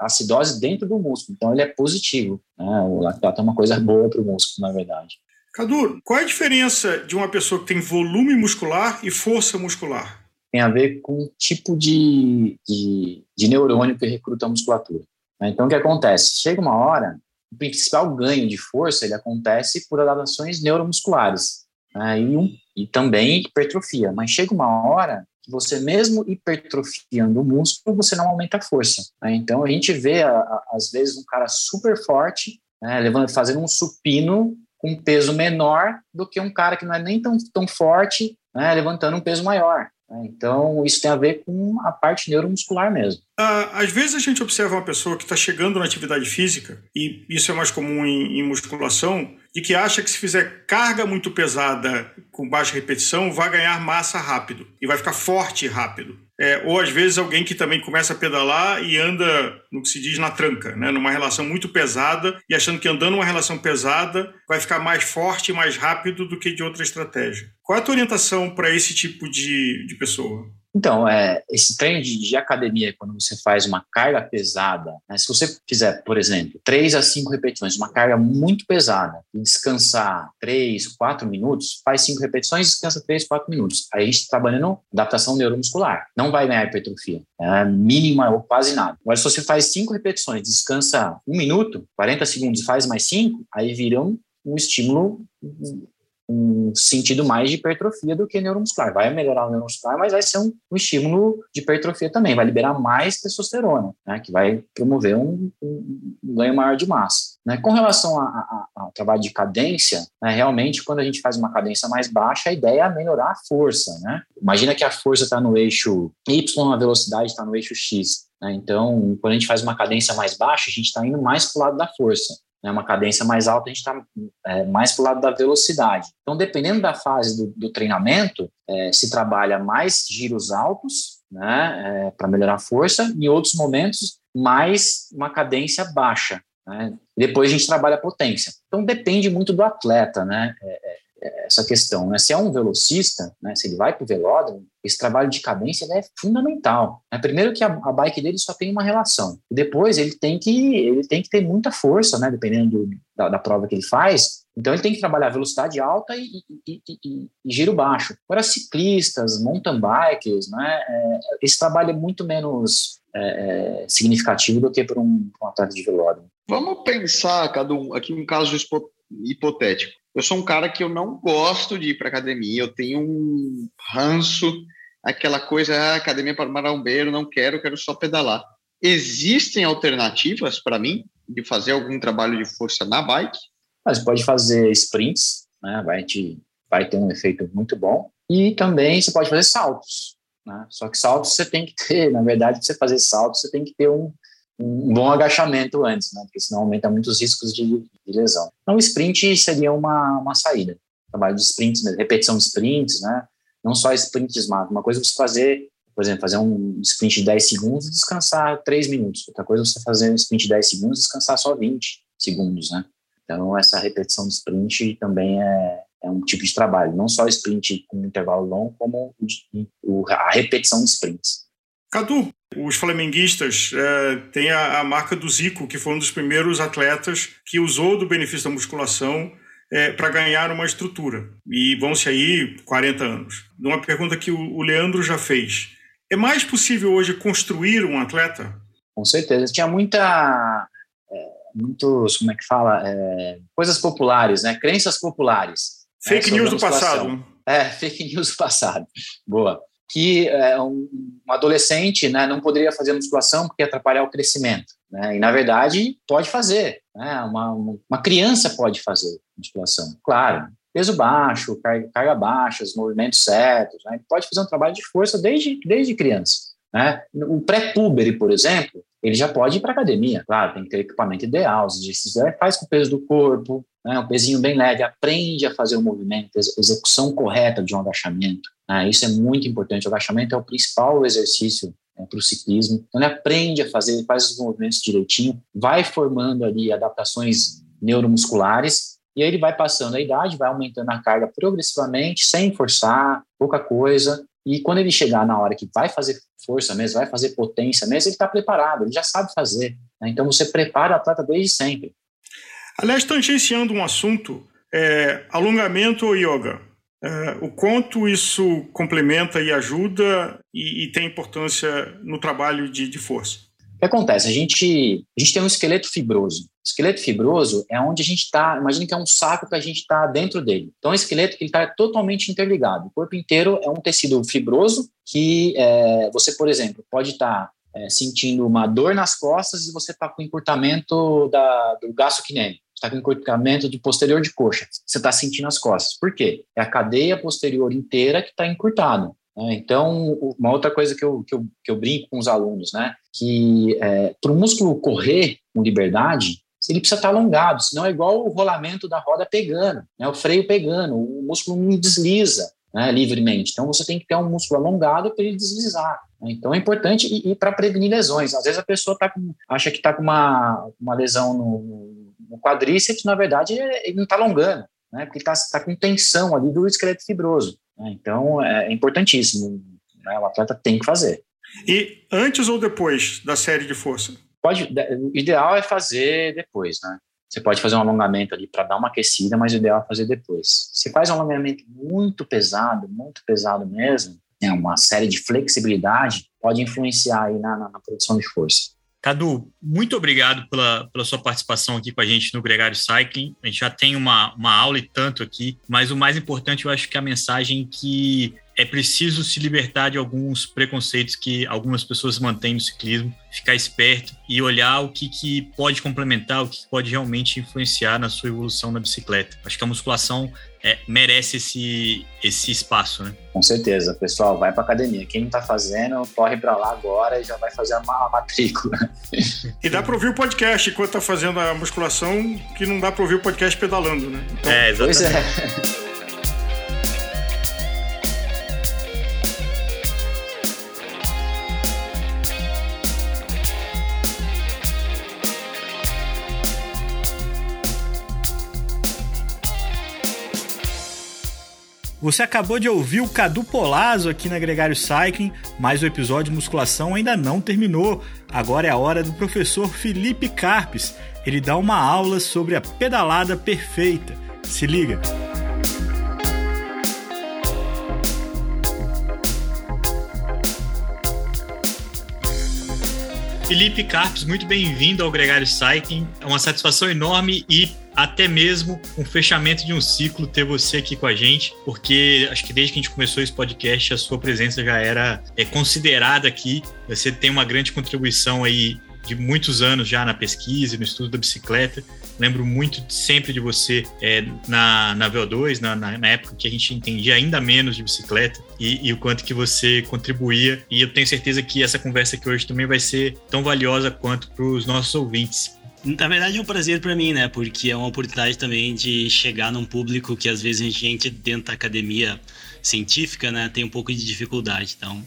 acidose dentro do músculo. Então, ele é positivo. Né? O lactato é uma coisa boa para o músculo, na verdade. Cadu, qual é a diferença de uma pessoa que tem volume muscular e força muscular? Tem a ver com o tipo de, de, de neurônio que recruta a musculatura. Né? Então, o que acontece? Chega uma hora, o principal ganho de força ele acontece por adaptações neuromusculares né? e, um, e também hipertrofia. Mas chega uma hora que você mesmo hipertrofiando o músculo, você não aumenta a força. Né? Então, a gente vê, a, a, às vezes, um cara super forte, né, levando, fazendo um supino com peso menor do que um cara que não é nem tão, tão forte, né, levantando um peso maior. Né? Então, isso tem a ver com a parte neuromuscular mesmo. Ah, às vezes a gente observa uma pessoa que está chegando na atividade física, e isso é mais comum em, em, musculação, de que acha que se fizer carga muito pesada com baixa repetição, vai ganhar massa rápido e vai ficar forte rápido. É, ou às vezes alguém que também começa a pedalar e anda no que se diz na tranca, né? numa relação muito pesada, e achando que andando uma relação pesada vai ficar mais forte e mais rápido do que de outra estratégia. Qual é a tua orientação para esse tipo de, de pessoa? Então, é, esse treino de, de, academia, quando você faz uma carga pesada, né, se você fizer, por exemplo, 3 a 5 repetições, uma carga muito pesada, e descansar 3, 4 minutos, faz 5 repetições, descansa 3, 4 minutos. Aí a gente está trabalhando adaptação neuromuscular. Não vai ganhar hipertrofia, é mínima ou quase nada. Agora, se você faz 5 repetições, descansa 1 minuto, 40 segundos e faz mais 5, aí vira um, um estímulo um sentido mais de hipertrofia do que neuromuscular. Vai melhorar o neuromuscular, mas vai ser um, um estímulo de hipertrofia também, vai liberar mais testosterona, né, que vai promover um, um, um ganho maior de massa. Né. Com relação a, a, ao trabalho de cadência, né, realmente, quando a gente faz uma cadência mais baixa, a ideia é melhorar a força. Né? Imagina que a força está no eixo Y, a velocidade está no eixo X. Né? Então, quando a gente faz uma cadência mais baixa, a gente está indo mais para o lado da força né, uma cadência mais alta, a gente está é, mais para o lado da velocidade. Então, dependendo da fase do, do treinamento, é, se trabalha mais giros altos, né, é, para melhorar a força, em outros momentos, mais uma cadência baixa. Né? Depois a gente trabalha a potência. Então, depende muito do atleta, né? Essa questão, né? Se é um velocista, né? Se ele vai para o velódromo, esse trabalho de cadência é fundamental. Né? Primeiro que a, a, bike dele só tem uma relação. Depois ele tem que ele tem que ter muita força, né? Dependendo do, da, da, prova que ele faz. Então ele tem que trabalhar velocidade alta e, e, e, e giro baixo. Agora ciclistas, mountain bikers, né? É, esse trabalho é muito menos é, é significativo do que para um, um atleta de velódromo. Vamos pensar, cada um, aqui um caso hipotético. Eu sou um cara que eu não gosto de ir para academia, eu tenho um ranço, aquela coisa, ah, academia para marombeiro, não quero, quero só pedalar. Existem alternativas para mim de fazer algum trabalho de força na bike? Você pode fazer sprints, né? vai, te, vai ter um efeito muito bom. E também você pode fazer saltos. Né? Só que saltos você tem que ter, na verdade, para você fazer saltos, você tem que ter um, um bom agachamento antes, né? Porque senão aumenta muitos riscos de, de lesão. Então, o sprint seria uma, uma saída. Trabalho de sprints, repetição de sprints, né? Não só sprints mas Uma coisa é você fazer, por exemplo, fazer um sprint de 10 segundos e descansar 3 minutos. Outra coisa é você fazer um sprint de 10 segundos e descansar só 20 segundos, né? Então, essa repetição de sprint também é, é um tipo de trabalho. Não só sprint com intervalo longo, como a repetição de sprints. Cadu, os flamenguistas é, têm a, a, marca do Zico, que foi um dos primeiros atletas que usou do benefício da musculação é, para ganhar uma estrutura. E vão-se aí 40 anos. Uma pergunta que o, o Leandro já fez. É mais possível hoje construir um atleta? Com certeza. Tinha muita. É, muitos, como é que fala? É, coisas populares, né? Crenças populares. Né? Fake né? news do passado. É, fake news do passado. Boa que é, um, um, adolescente né, não poderia fazer musculação porque atrapalhar o crescimento. Né? E, na verdade, pode fazer. Né? Uma, uma criança pode fazer musculação. Claro, peso baixo, carga, baixa, os movimentos certos. Né? Pode fazer um trabalho de força desde, desde criança. Né? O pré-puber, por exemplo, ele já pode ir para academia. Claro, tem que ter equipamento ideal, os exercícios faz com o peso do corpo, né? um pezinho bem leve, aprende a fazer o movimento, execução correta de um agachamento. Né? Isso é muito importante. O agachamento é o principal exercício né, para o ciclismo. Então, ele aprende a fazer, faz os movimentos direitinho, vai formando ali adaptações neuromusculares e aí ele vai passando a idade, vai aumentando a carga progressivamente, sem forçar, pouca coisa. E quando ele chegar na hora que vai fazer força mesmo, vai fazer potência mesmo, ele está preparado, ele já sabe fazer. Né? Então você prepara o atleta desde sempre. Aliás, tangenciando um assunto, é, alongamento ou yoga? É, o quanto isso complementa e ajuda e, e tem importância no trabalho de, de força? O que acontece? A gente, a gente tem um esqueleto fibroso. O esqueleto fibroso é onde a gente está, imagina que é um saco que a gente está dentro dele. Então, é um esqueleto que está totalmente interligado. O corpo inteiro é um tecido fibroso que é, você, por exemplo, pode estar tá, é, sentindo uma dor nas costas e você está com encurtamento da, do gastrocnêmio está com encurtamento de posterior de coxa. Você está sentindo as costas. Por quê? É a cadeia posterior inteira que está encurtada. Né? Então, uma outra coisa que eu, que eu, que eu brinco com os alunos, né? Que é, para o músculo correr com liberdade, ele precisa estar tá alongado, senão é igual o rolamento da roda pegando, né? o freio pegando, o músculo não desliza né, livremente. Então, você tem que ter um músculo alongado para ele deslizar. Né? Então, é importante e, e para prevenir lesões. Às vezes a pessoa tá com, acha que está com uma, uma lesão no, no quadríceps, na verdade, ele não está alongando, né? Porque está tá com tensão ali do esqueleto fibroso. Né? Então, é importantíssimo. Né? O atleta tem que fazer. E antes ou depois da série de força? Pode, o ideal é fazer depois, né? Você pode fazer um alongamento ali para dar uma aquecida, mas o ideal é fazer depois. Se faz um alongamento muito pesado, muito pesado mesmo, né, uma série de flexibilidade, pode influenciar aí na, na, na produção de força. Cadu, muito obrigado pela, pela sua participação aqui com a gente no Gregário Cycling. A gente já tem uma, uma aula e tanto aqui, mas o mais importante eu acho que é a mensagem que é preciso se libertar de alguns preconceitos que algumas pessoas mantêm no ciclismo, ficar esperto e olhar o que, que pode complementar, o que pode realmente influenciar na sua evolução na bicicleta. Acho que a musculação é, merece esse, esse espaço, né? Com certeza, pessoal, vai para academia. Quem não está fazendo, corre para lá agora e já vai fazer a matrícula. E dá para ouvir o podcast enquanto está fazendo a musculação, que não dá para ouvir o podcast pedalando, né? Então, é, exatamente. Pois é. Você acabou de ouvir o Cadu Polazo aqui na Gregário Cycling, mas o episódio de musculação ainda não terminou. Agora é a hora do professor Felipe Carpes. Ele dá uma aula sobre a pedalada perfeita. Se liga! Felipe Carpes, muito bem-vindo ao Gregário Cycling. É uma satisfação enorme e até mesmo um fechamento de um ciclo ter você aqui com a gente, porque acho que desde que a gente começou esse podcast, a sua presença já era é, considerada aqui. Você tem uma grande contribuição aí de muitos anos já na pesquisa, no estudo da bicicleta. Lembro muito sempre de você é, na, na VO2, na, na, época que a gente entendia ainda menos de bicicleta e, e, o quanto que você contribuía. E eu tenho certeza que essa conversa aqui hoje também vai ser tão valiosa quanto para os nossos ouvintes. Na verdade é um prazer para mim, né? Porque é uma oportunidade também de chegar num público que às vezes a gente dentro da academia científica, né, tem um pouco de dificuldade. Então,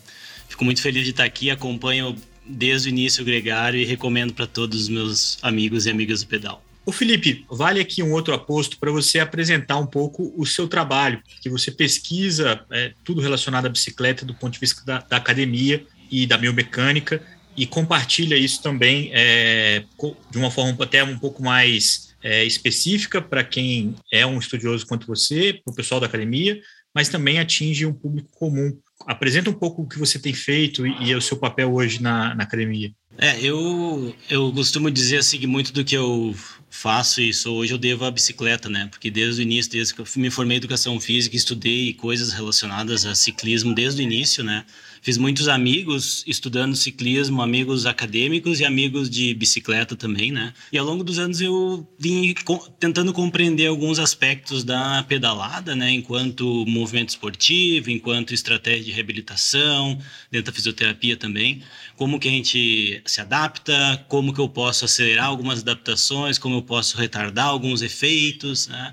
fico muito feliz de estar aqui, acompanho desde o início o Gregário e recomendo para todos os meus amigos e amigas do pedal. O Felipe, vale aqui um outro aposto para você apresentar um pouco o seu trabalho, que você pesquisa é, tudo relacionado à bicicleta do ponto de vista da, da academia e da biomecânica e compartilha isso também é, de uma forma até um pouco mais é, específica para quem é um estudioso quanto você, para o pessoal da academia, mas também atinge um público comum. Apresenta um pouco o que você tem feito e, e o seu papel hoje na, na academia. É, eu, eu costumo dizer assim muito do que eu faço e sou hoje eu devo à bicicleta, né? Porque desde o início, desde que eu me formei em educação física, estudei coisas relacionadas a ciclismo desde o início, né? Fiz muitos amigos estudando ciclismo, amigos acadêmicos e amigos de bicicleta também, né? E ao longo dos anos eu vim tentando compreender alguns aspectos da pedalada, né? Enquanto movimento esportivo, enquanto estratégia de reabilitação, dentro da fisioterapia também. Como que a gente se adapta, como que eu posso acelerar algumas adaptações, como eu posso retardar alguns efeitos, né?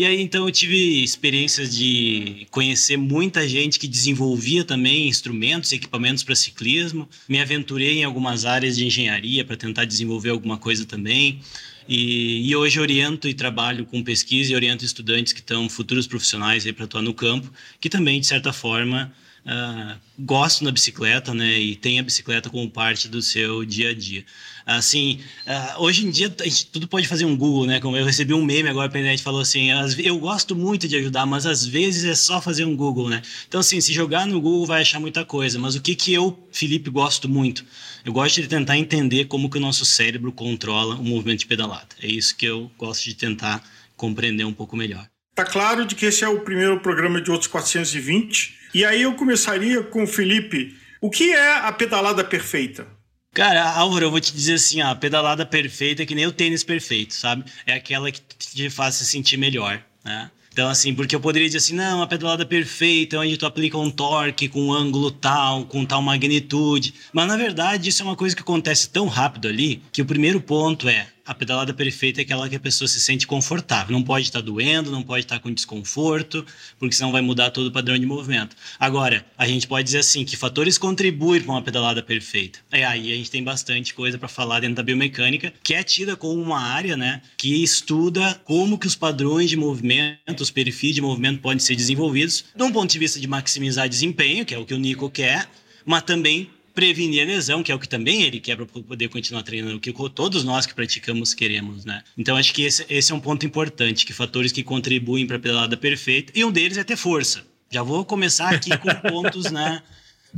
E aí então eu tive experiências de conhecer muita gente que desenvolvia também instrumentos e equipamentos para ciclismo. Me aventurei em algumas áreas de engenharia para tentar desenvolver alguma coisa também. E, e, hoje oriento e trabalho com pesquisa e oriento estudantes que estão futuros profissionais para atuar no campo, que também, de certa forma, uh, gostam da bicicleta, né? E tem a bicicleta como parte do seu dia a dia. Assim, uh, hoje em dia a gente tudo pode fazer um Google, né? Como eu recebi um meme agora pela internet falou assim: eu gosto muito de ajudar, mas às vezes é só fazer um Google, né? Então, assim, se jogar no Google vai achar muita coisa. Mas o que que eu, Felipe, gosto muito? Eu gosto de tentar entender como que o nosso cérebro controla o movimento de pedalada. É isso que eu gosto de tentar compreender um pouco melhor. Tá claro de que esse é o primeiro programa de outros 420. E aí eu começaria com o Felipe. O que é a pedalada perfeita? Cara, Álvaro, eu vou te dizer assim, a pedalada perfeita é que nem o tênis perfeito, sabe? É aquela que te faz se sentir melhor, né? Então, assim, porque eu poderia dizer assim, não, a pedalada perfeita é onde tu aplica um torque com um ângulo tal, com tal magnitude. Mas, na verdade, isso é uma coisa que acontece tão rápido ali, que o primeiro ponto é, a pedalada perfeita é aquela que a pessoa se sente confortável. Não pode estar doendo, não pode estar com desconforto, porque senão vai mudar todo o padrão de movimento. Agora, a gente pode dizer assim, que fatores contribuem para uma pedalada perfeita? É aí a gente tem bastante coisa para falar dentro da biomecânica, que é tida como uma área, né, que estuda como que os padrões de movimento, os perfis de movimento podem ser desenvolvidos, de um ponto de vista de maximizar desempenho, que é o que o Nico quer, mas também prevenir a lesão, que é o que também ele quer para poder continuar treinando, o que todos nós que praticamos queremos, né? Então acho que esse, esse é um ponto importante, que fatores que contribuem para a pedalada perfeita, e um deles é ter força. Já vou começar aqui com pontos, né?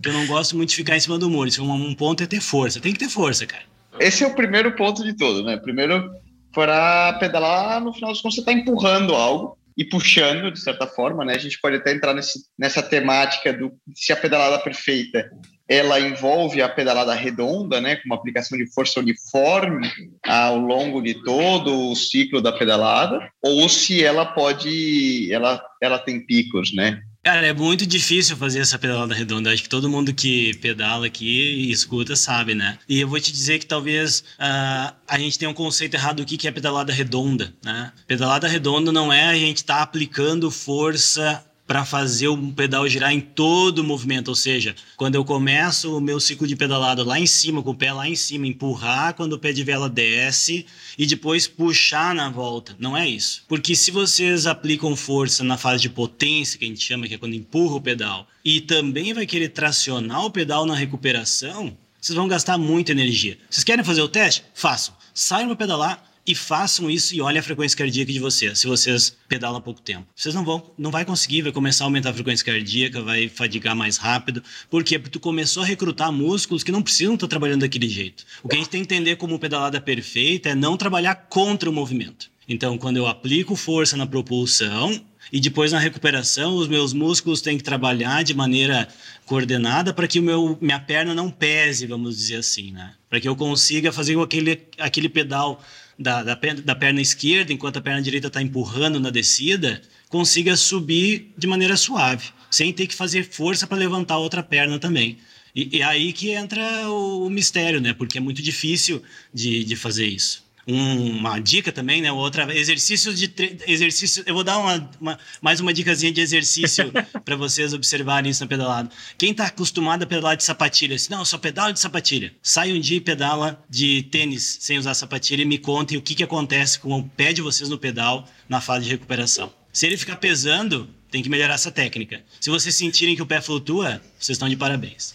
Que eu não gosto muito de ficar em cima do muro. Um, um ponto é ter força. Tem que ter força, cara. Esse é o primeiro ponto de todo, né? Primeiro, para pedalar, no final das contas, você está empurrando algo e puxando, de certa forma, né? A gente pode até entrar nesse, nessa temática do se a pedalada perfeita ela envolve a pedalada redonda, né, com uma aplicação de força uniforme ao longo de todo o ciclo da pedalada, ou se ela pode, ela, ela tem picos, né? Cara, é muito difícil fazer essa pedalada redonda. Acho que todo mundo que pedala aqui e escuta sabe, né? E eu vou te dizer que talvez uh, a gente tenha um conceito errado do que é pedalada redonda, né? Pedalada redonda não é a gente estar tá aplicando força para fazer o pedal girar em todo o movimento. Ou seja, quando eu começo o meu ciclo de pedalada lá em cima, com o pé lá em cima, empurrar quando o pé de vela desce e depois puxar na volta. Não é isso. Porque se vocês aplicam força na fase de potência, que a gente chama, que é quando empurra o pedal, e também vai querer tracionar o pedal na recuperação, vocês vão gastar muita energia. Vocês querem fazer o teste? Façam. Saiam para pedalar e façam isso e olhem a frequência cardíaca de vocês, se vocês pedalam há pouco tempo. Vocês não vão, não vai conseguir, vai começar a aumentar a frequência cardíaca, vai fadigar mais rápido. Por quê? Porque tu começou a recrutar músculos que não precisam estar trabalhando daquele jeito. O que a gente tem que entender como pedalada perfeita é não trabalhar contra o movimento. Então, quando eu aplico força na propulsão, e depois na recuperação, os meus músculos têm que trabalhar de maneira coordenada para que o meu, minha perna não pese, vamos dizer assim, né? Para que eu consiga fazer aquele, aquele pedal da, da, da perna esquerda, enquanto a perna direita está empurrando na descida, consiga subir de maneira suave, sem ter que fazer força para levantar a outra perna também. E, e aí que entra o, o mistério, né? Porque é muito difícil de, de fazer isso uma dica também, né? Outra exercício de exercício. Eu vou dar uma, uma mais uma dicasinha de exercício para vocês observarem isso na pedalada. Quem está acostumado a pedalar de sapatilha, assim, não, só pedalo de sapatilha. Sai um dia e pedala de tênis sem usar sapatilha e me contem o que, que acontece com o pé de vocês no pedal na fase de recuperação. Se ele ficar pesando, tem que melhorar essa técnica. Se vocês sentirem que o pé flutua, vocês estão de parabéns.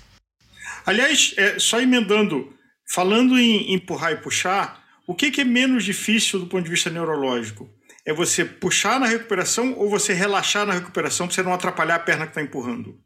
Aliás, é, só emendando, falando em empurrar e puxar, o que, que é menos difícil do ponto de vista neurológico? É você puxar na recuperação ou você relaxar na recuperação para você não atrapalhar a perna que está empurrando?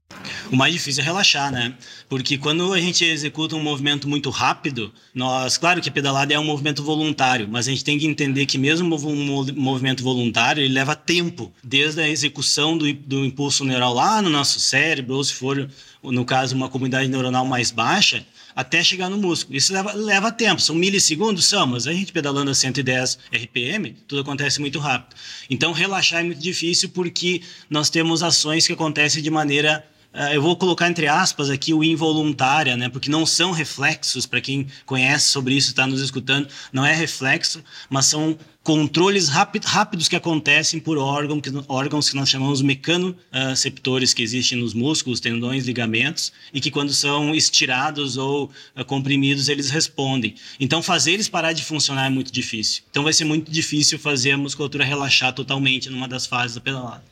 O mais difícil é relaxar, né? Porque quando a gente executa um movimento muito rápido, nós, claro que pedalada é um movimento voluntário, mas a gente tem que entender que mesmo um movimento voluntário, ele leva tempo, desde a execução do, do impulso neural lá no nosso cérebro, ou se for, no caso, uma comunidade neuronal mais baixa, até chegar no músculo. Isso leva, leva tempo, são milissegundos, são, mas a gente pedalando a 110 RPM, tudo acontece muito rápido. Então, relaxar é muito difícil porque nós temos ações que acontecem de maneira eu vou colocar entre aspas aqui o involuntária, né? Porque não são reflexos, para quem conhece sobre isso, está nos escutando, não é reflexo, mas são controles rápido, rápidos que acontecem por órgão, que, órgãos que nós chamamos mecanoceptores, que existem nos músculos, tendões, ligamentos, e que quando são estirados ou uh, comprimidos, eles respondem. Então, fazer eles parar de funcionar é muito difícil. Então, vai ser muito difícil fazer a musculatura relaxar totalmente numa das fases da pedalada.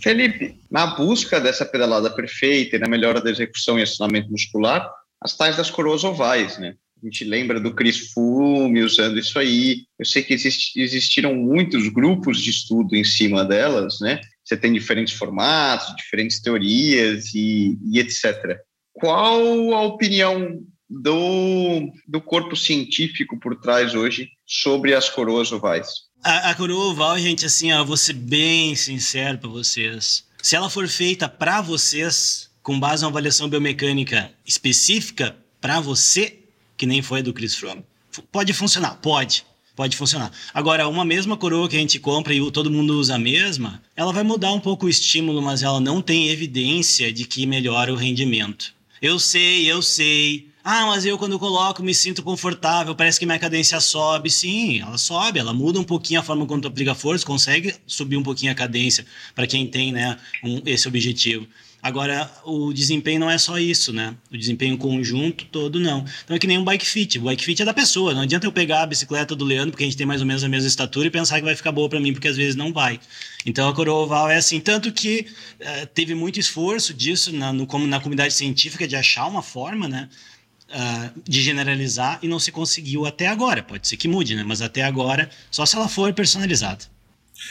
Felipe, na busca dessa pedalada perfeita e na melhora da execução e acionamento muscular, as tais das coroas ovais, né? A gente lembra do Chris Fume usando isso aí. Eu sei que exist, existiram muitos grupos de estudo em cima delas, né? Você tem diferentes formatos, diferentes teorias e, e etc. Qual a opinião do, do corpo científico por trás hoje sobre as coroas ovais? A, a coroa oval, gente, assim, ó, vou ser bem sincero para vocês. Se ela for feita para vocês, com base uma avaliação biomecânica específica para você, que nem foi a do Chris Froome, pode funcionar, pode. Pode funcionar. Agora, uma mesma coroa que a gente compra e todo mundo usa a mesma, ela vai mudar um pouco o estímulo, mas ela não tem evidência de que melhora o rendimento. Eu sei, eu sei. Ah, mas eu quando coloco me sinto confortável, parece que minha cadência sobe. Sim, ela sobe, ela muda um pouquinho a forma como tu aplica força, consegue subir um pouquinho a cadência para quem tem né, um, esse objetivo. Agora, o desempenho não é só isso, né? O desempenho conjunto todo, não. Então é que nem um bike fit. O bike fit é da pessoa. Não adianta eu pegar a bicicleta do Leandro, porque a gente tem mais ou menos a mesma estatura, e pensar que vai ficar boa para mim, porque às vezes não vai. Então a coroa oval é assim. Tanto que uh, teve muito esforço disso na, no, na comunidade científica de achar uma forma, né? Uh, de generalizar e não se conseguiu até agora. Pode ser que mude, né? Mas até agora, só se ela for personalizada.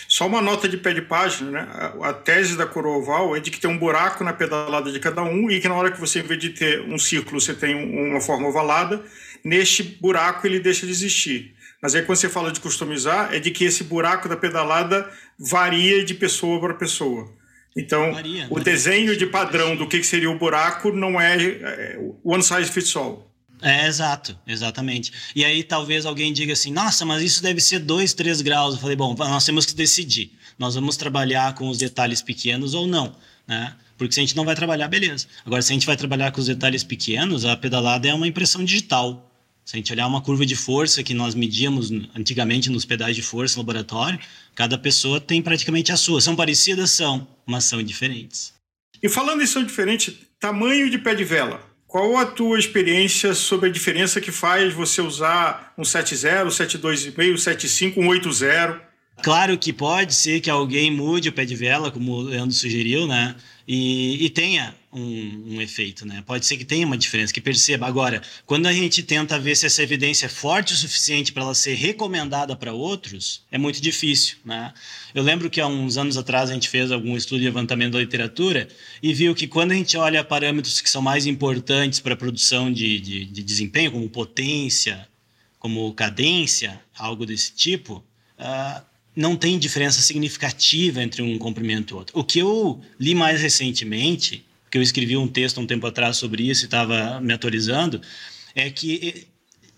Só uma nota de pé de página, né? A, tese da coroa oval é de que tem um buraco na pedalada de cada um e que na hora que você, em vez de ter um círculo, você tem uma forma ovalada, neste buraco ele deixa de existir. Mas aí quando você fala de customizar, é de que esse buraco da pedalada varia de pessoa para pessoa. Então, o varia. desenho de padrão do que seria o buraco não é, é one size fits all. É, exato, exatamente. E aí talvez alguém diga assim, nossa, mas isso deve ser 2, 3 graus. Eu falei, bom, nós temos que decidir. Nós vamos trabalhar com os detalhes pequenos ou não, né? Porque se a gente não vai trabalhar, beleza. Agora, se a gente vai trabalhar com os detalhes pequenos, a pedalada é uma impressão digital. Se a gente olhar uma curva de força que nós medíamos antigamente nos pedais de força no laboratório, cada pessoa tem praticamente a sua. São parecidas? São, mas são diferentes. E falando em são diferentes, tamanho de pé de vela. Qual a tua experiência sobre a diferença que faz você usar um 7.0, 7.2,5, 7.5, um 8.0? Claro que pode ser que alguém mude o pé de vela, como o Leandro sugeriu, né? E, e tenha um, um, efeito, né? Pode ser que tenha uma diferença, que perceba. Agora, quando a gente tenta ver se essa evidência é forte o suficiente para ela ser recomendada para outros, é muito difícil, né? Eu lembro que há uns anos atrás a gente fez algum estudo de levantamento da literatura e viu que quando a gente olha parâmetros que são mais importantes para a produção de, de, de desempenho, como potência, como cadência, algo desse tipo, uh, não tem diferença significativa entre um comprimento e outro. O que eu li mais recentemente, que eu escrevi um texto um tempo atrás sobre isso e estava me atualizando, é que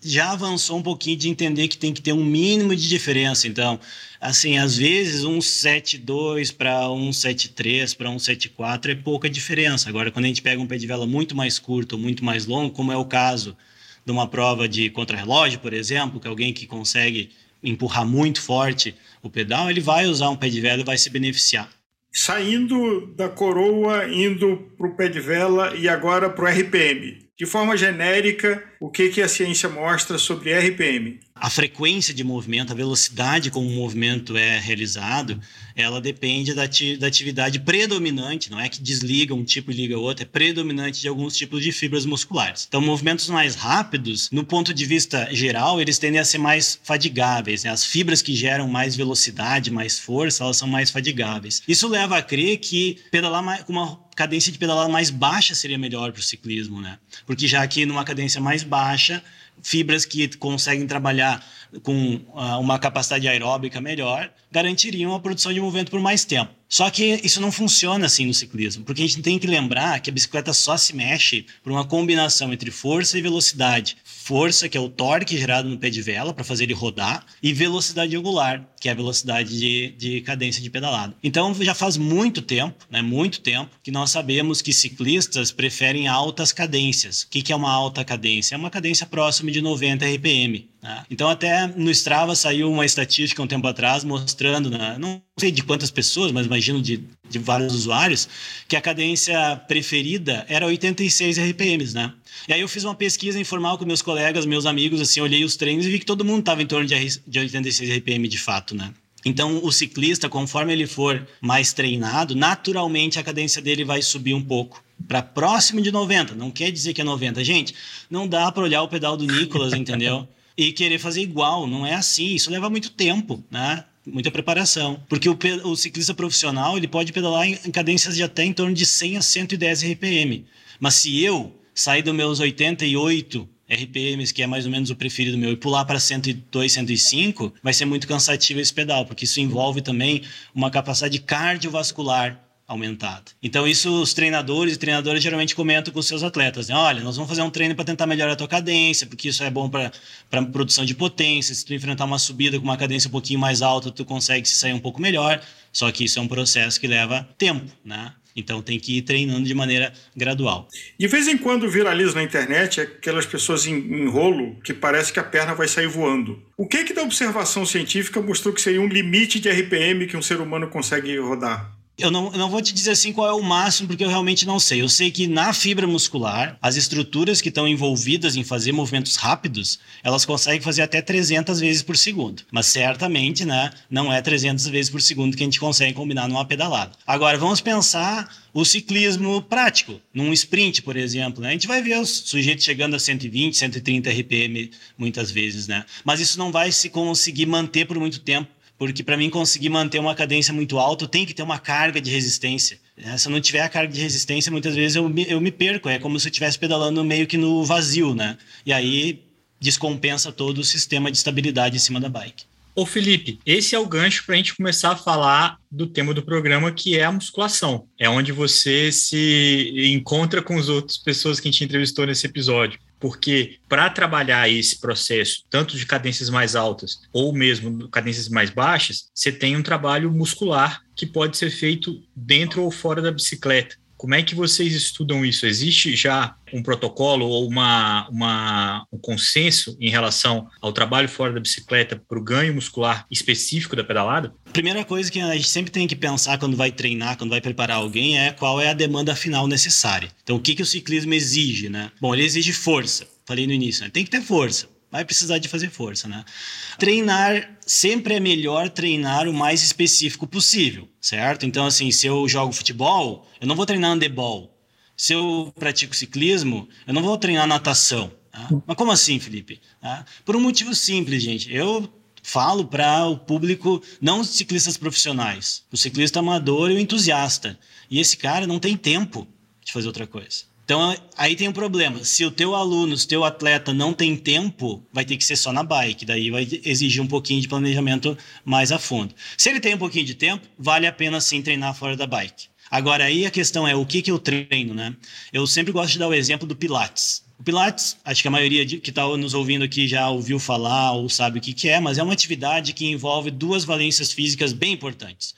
já avançou um pouquinho de entender que tem que ter um mínimo de diferença. Então, assim, às vezes um 7.2 para um 7.3 para um 7.4 é pouca diferença. Agora, quando a gente pega um pé de vela muito mais curto muito mais longo, como é o caso de uma prova de contrarrelógio, por exemplo, que é alguém que consegue empurrar muito forte o pedal, ele vai usar um pé de vela e vai se beneficiar. Saindo da coroa, indo para o pé de vela e agora para o RPM. De forma genérica, o que, que a ciência mostra sobre RPM? a frequência de movimento, a velocidade como o movimento é realizado, ela depende da, da atividade predominante, não é que desliga um tipo e liga outro, é predominante de alguns tipos de fibras musculares. Então, movimentos mais rápidos, no ponto de vista geral, eles tendem a ser mais fadigáveis. Né? As fibras que geram mais velocidade, mais força, elas são mais fadigáveis. Isso leva a crer que pedalar com uma cadência de pedalada mais baixa seria melhor para o ciclismo, né? Porque já que numa cadência mais baixa, fibras que conseguem trabalhar com uh, uma capacidade aeróbica melhor garantiriam a produção de movimento por mais tempo. Só que isso não funciona assim no ciclismo, porque a gente tem que lembrar que a bicicleta só se mexe por uma combinação entre força e velocidade. Força, que é o torque gerado no pé de vela para fazer ele rodar, e velocidade angular, que é a velocidade de, de cadência de pedalada. Então já faz muito tempo, né, muito tempo, que nós sabemos que ciclistas preferem altas cadências. O que, que é uma alta cadência? É uma cadência próxima de 90 RPM. Né? Então até no Strava saiu uma estatística um tempo atrás mostrando, né, não sei de quantas pessoas, mas imagino de, de vários usuários, que a cadência preferida era 86 RPMs, né? E aí eu fiz uma pesquisa informal com meus colegas, meus amigos, assim, olhei os treinos e vi que todo mundo estava em torno de, de 86 RPM de fato, né? Então, o ciclista, conforme ele for mais treinado, naturalmente a cadência dele vai subir um pouco para próximo de 90. Não quer dizer que é 90. Gente, não dá para olhar o pedal do Nicolas, entendeu? E querer fazer igual. Não é assim. Isso leva muito tempo, né? Muita preparação. Porque o, o, ciclista profissional ele pode pedalar em, em cadências de até em torno de 100 a 110 RPM. Mas se eu sair dos meus 88 RPMs, que é mais ou menos o preferido meu, e pular para 102, 105, vai ser muito cansativo esse pedal, porque isso envolve também uma capacidade cardiovascular aumentada. Então, isso os treinadores e treinadoras geralmente comentam com seus atletas. Né? Olha, nós vamos fazer um treino para tentar melhorar a tua cadência, porque isso é bom para produção de potência. Se tu enfrentar uma subida com uma cadência um pouquinho mais alta, tu consegue se sair um pouco melhor. Só que isso é um processo que leva tempo, né? Então tem que ir treinando de maneira gradual. De vez em quando viraliza na internet aquelas pessoas em, em rolo que parece que a perna vai sair voando. O que que da observação científica mostrou que seria um limite de RPM que um ser humano consegue rodar? Eu não, não vou te dizer assim qual é o máximo, porque eu realmente não sei. Eu sei que na fibra muscular, as estruturas que estão envolvidas em fazer movimentos rápidos, elas conseguem fazer até 300 vezes por segundo. Mas certamente, né, não é 300 vezes por segundo que a gente consegue combinar numa pedalada. Agora, vamos pensar o ciclismo prático, num sprint, por exemplo. Né? A gente vai ver os sujeitos chegando a 120, 130 RPM muitas vezes, né? Mas isso não vai se conseguir manter por muito tempo porque para mim conseguir manter uma cadência muito alta, tem que ter uma carga de resistência. É, se eu não tiver a carga de resistência, muitas vezes eu me, eu me perco. É como se eu estivesse pedalando meio que no vazio, né? E aí descompensa todo o sistema de estabilidade em cima da bike. Ô Felipe, esse é o gancho para a gente começar a falar do tema do programa, que é a musculação. É onde você se encontra com as outras pessoas que a gente entrevistou nesse episódio porque para trabalhar esse processo, tanto de cadências mais altas ou mesmo cadências mais baixas, você tem um trabalho muscular que pode ser feito dentro ou fora da bicicleta. Como é que vocês estudam isso? Existe já um protocolo ou uma, uma, um consenso em relação ao trabalho fora da bicicleta para o ganho muscular específico da pedalada? Primeira coisa que a gente sempre tem que pensar quando vai treinar, quando vai preparar alguém, é qual é a demanda final necessária. Então, o que, que o ciclismo exige, né? Bom, ele exige força. Falei no início, né? tem que ter força vai precisar de fazer força, né? Treinar sempre é melhor treinar o mais específico possível, certo? Então, assim, se eu jogo futebol, eu não vou treinar handebol. Se eu pratico ciclismo, eu não vou treinar natação. Tá? Mas como assim, Felipe? Tá? Por um motivo simples, gente. Eu falo para o público, não os ciclistas profissionais, o ciclista amador e o entusiasta. E esse cara não tem tempo de fazer outra coisa. Então, aí tem um problema. Se o teu aluno, se o teu atleta não tem tempo, vai ter que ser só na bike. Daí vai exigir um pouquinho de planejamento mais a fundo. Se ele tem um pouquinho de tempo, vale a pena sim treinar fora da bike. Agora, aí a questão é o que, que eu treino, né? Eu sempre gosto de dar o exemplo do Pilates. O Pilates, acho que a maioria que está nos ouvindo aqui já ouviu falar ou sabe o que, que é, mas é uma atividade que envolve duas valências físicas bem importantes: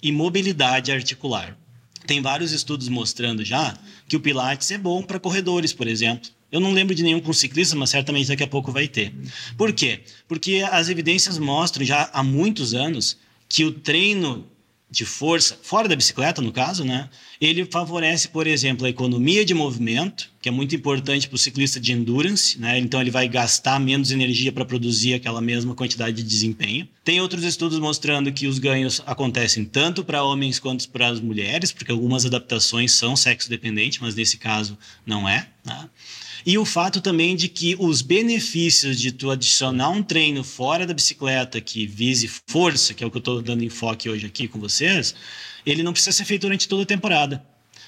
e mobilidade articular. Tem vários estudos mostrando já que o Pilates é bom para corredores, por exemplo. Eu não lembro de nenhum com ciclista, mas certamente daqui a pouco vai ter. Por quê? Porque as evidências mostram já há muitos anos que o treino de força, fora da bicicleta, no caso, né? Ele favorece, por exemplo, a economia de movimento, que é muito importante para o ciclista de endurance, né? Então ele vai gastar menos energia para produzir aquela mesma quantidade de desempenho. Tem outros estudos mostrando que os ganhos acontecem tanto para homens quanto para as mulheres, porque algumas adaptações são sexo dependentes, mas nesse caso não é. Né? E o fato também de que os benefícios de tu adicionar um treino fora da bicicleta que vise força, que é o que eu estou dando enfoque hoje aqui com vocês, ele não precisa ser feito durante toda a temporada.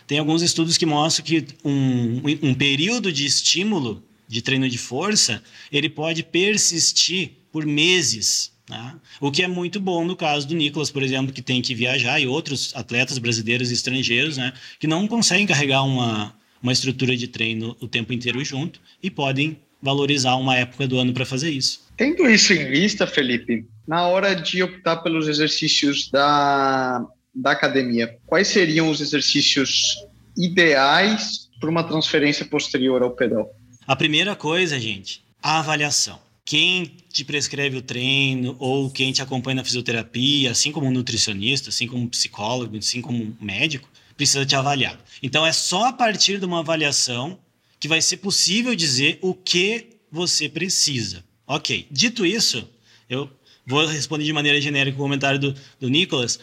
Tem alguns estudos que mostram que um, um período de estímulo de treino de força, ele pode persistir por meses, né? O que é muito bom no caso do Nicolas, por exemplo, que tem que viajar, e outros atletas brasileiros e estrangeiros, né, que não conseguem carregar uma, uma estrutura de treino o tempo inteiro junto e podem valorizar uma época do ano para fazer isso. Tendo isso em vista, Felipe, na hora de optar pelos exercícios da, da academia, quais seriam os exercícios ideais para uma transferência posterior ao pedal? A primeira coisa, gente, a avaliação. Quem te prescreve o treino ou quem te acompanha na fisioterapia, assim como um nutricionista, assim como um psicólogo, assim como um médico, precisa te avaliar. Então é só a partir de uma avaliação que vai ser possível dizer o que você precisa. Ok. Dito isso, eu vou responder de maneira genérica o comentário do, do Nicolas,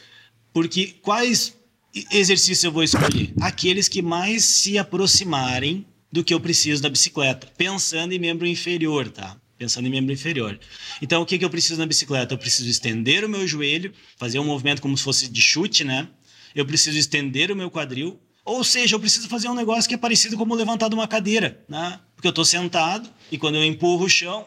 porque quais exercícios eu vou escolher? Aqueles que mais se aproximarem do que eu preciso da bicicleta, pensando em membro inferior, tá? Pensando em membro inferior. Então, o que, que eu preciso na bicicleta? Eu preciso estender o meu joelho, fazer um movimento como se fosse de chute, né? Eu preciso estender o meu quadril, ou seja, eu preciso fazer um negócio que é parecido como levantar de uma cadeira, né? Porque eu estou sentado e quando eu empurro o chão,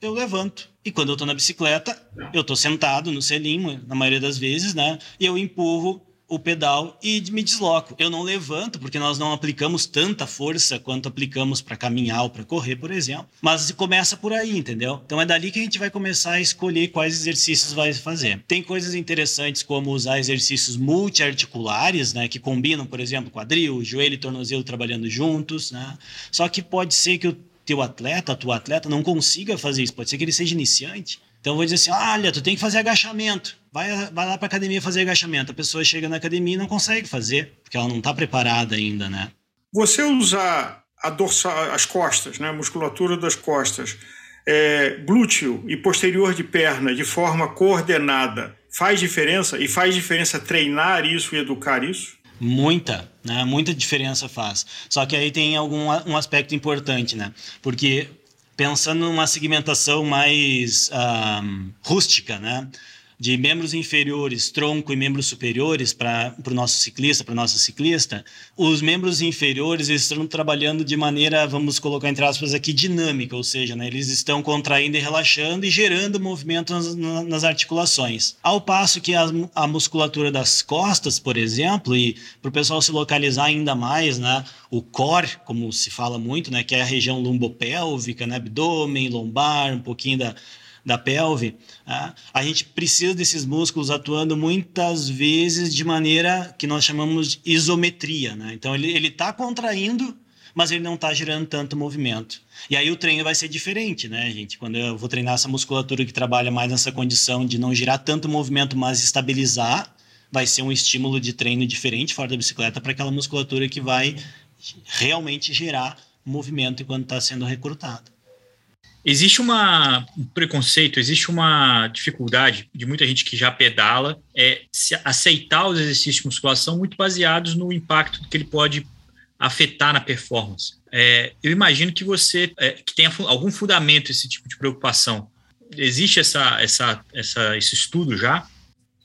eu levanto. E quando eu estou na bicicleta, eu estou sentado no selinho, na maioria das vezes, né? E eu empurro o pedal e me desloco. Eu não levanto, porque nós não aplicamos tanta força quanto aplicamos para caminhar ou para correr, por exemplo. Mas começa por aí, entendeu? Então é dali que a gente vai começar a escolher quais exercícios vai fazer. Tem coisas interessantes como usar exercícios multiarticulares, né, que combinam, por exemplo, quadril, joelho e tornozelo trabalhando juntos, né? Só que pode ser que o teu atleta, a tua atleta não consiga fazer isso, pode ser que ele seja iniciante então eu vou dizer assim: olha, tu tem que fazer agachamento. Vai, vai lá para academia fazer agachamento. A pessoa chega na academia e não consegue fazer, porque ela não está preparada ainda, né? Você usar a dorsal, as costas, né, a musculatura das costas, é, glúteo e posterior de perna de forma coordenada, faz diferença? E faz diferença treinar isso e educar isso? Muita, né? Muita diferença faz. Só que aí tem algum um aspecto importante, né? Porque pensando numa segmentação mais um, rústica, né? De membros inferiores, tronco e membros superiores para o nosso ciclista, para nossa ciclista, os membros inferiores estão trabalhando de maneira, vamos colocar entre aspas aqui, dinâmica, ou seja, né, eles estão contraindo e relaxando e gerando movimento nas, nas articulações. Ao passo que a, a, musculatura das costas, por exemplo, e para o pessoal se localizar ainda mais, né, o core, como se fala muito, né, que é a região lumbopélvica, né, abdômen, lombar, um pouquinho da da pelve, ah, a gente precisa desses músculos atuando muitas vezes de maneira que nós chamamos de isometria. Né? Então, ele está contraindo, mas ele não está gerando tanto movimento. E aí o treino vai ser diferente, né, gente? Quando eu vou treinar essa musculatura que trabalha mais nessa condição de não girar tanto movimento, mas estabilizar, vai ser um estímulo de treino diferente fora da bicicleta para aquela musculatura que vai realmente gerar movimento enquanto está sendo recrutado. Existe uma, um preconceito, existe uma dificuldade de muita gente que já pedala é aceitar os exercícios de musculação muito baseados no impacto que ele pode afetar na performance. É, eu imagino que você é, que tenha algum fundamento esse tipo de preocupação. Existe essa, essa, essa, esse estudo já?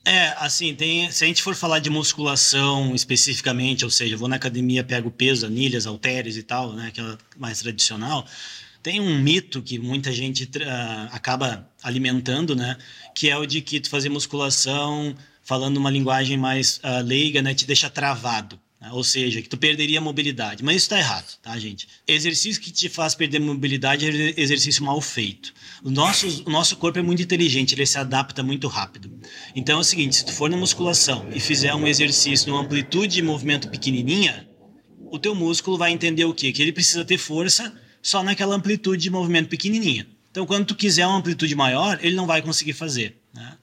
É, assim, tem, se a gente for falar de musculação especificamente, ou seja, vou na academia, pego peso, anilhas, halteres e tal, né, aquela mais tradicional, tem um mito que muita gente uh, acaba alimentando, né, que é o de que tu fazer musculação, falando uma linguagem mais uh, leiga, né, te deixa travado. Né? Ou seja, que tu perderia a mobilidade. Mas isso está errado, tá, gente? Exercício que te faz perder mobilidade é exercício mal feito. O nosso, o nosso corpo é muito inteligente, ele se adapta muito rápido. Então é o seguinte, se tu for na musculação e fizer um exercício numa amplitude de movimento pequenininha, o teu músculo vai entender o quê? Que ele precisa ter força só naquela amplitude de movimento pequenininha. Então, quando tu quiser uma amplitude maior, ele não vai conseguir fazer. Né?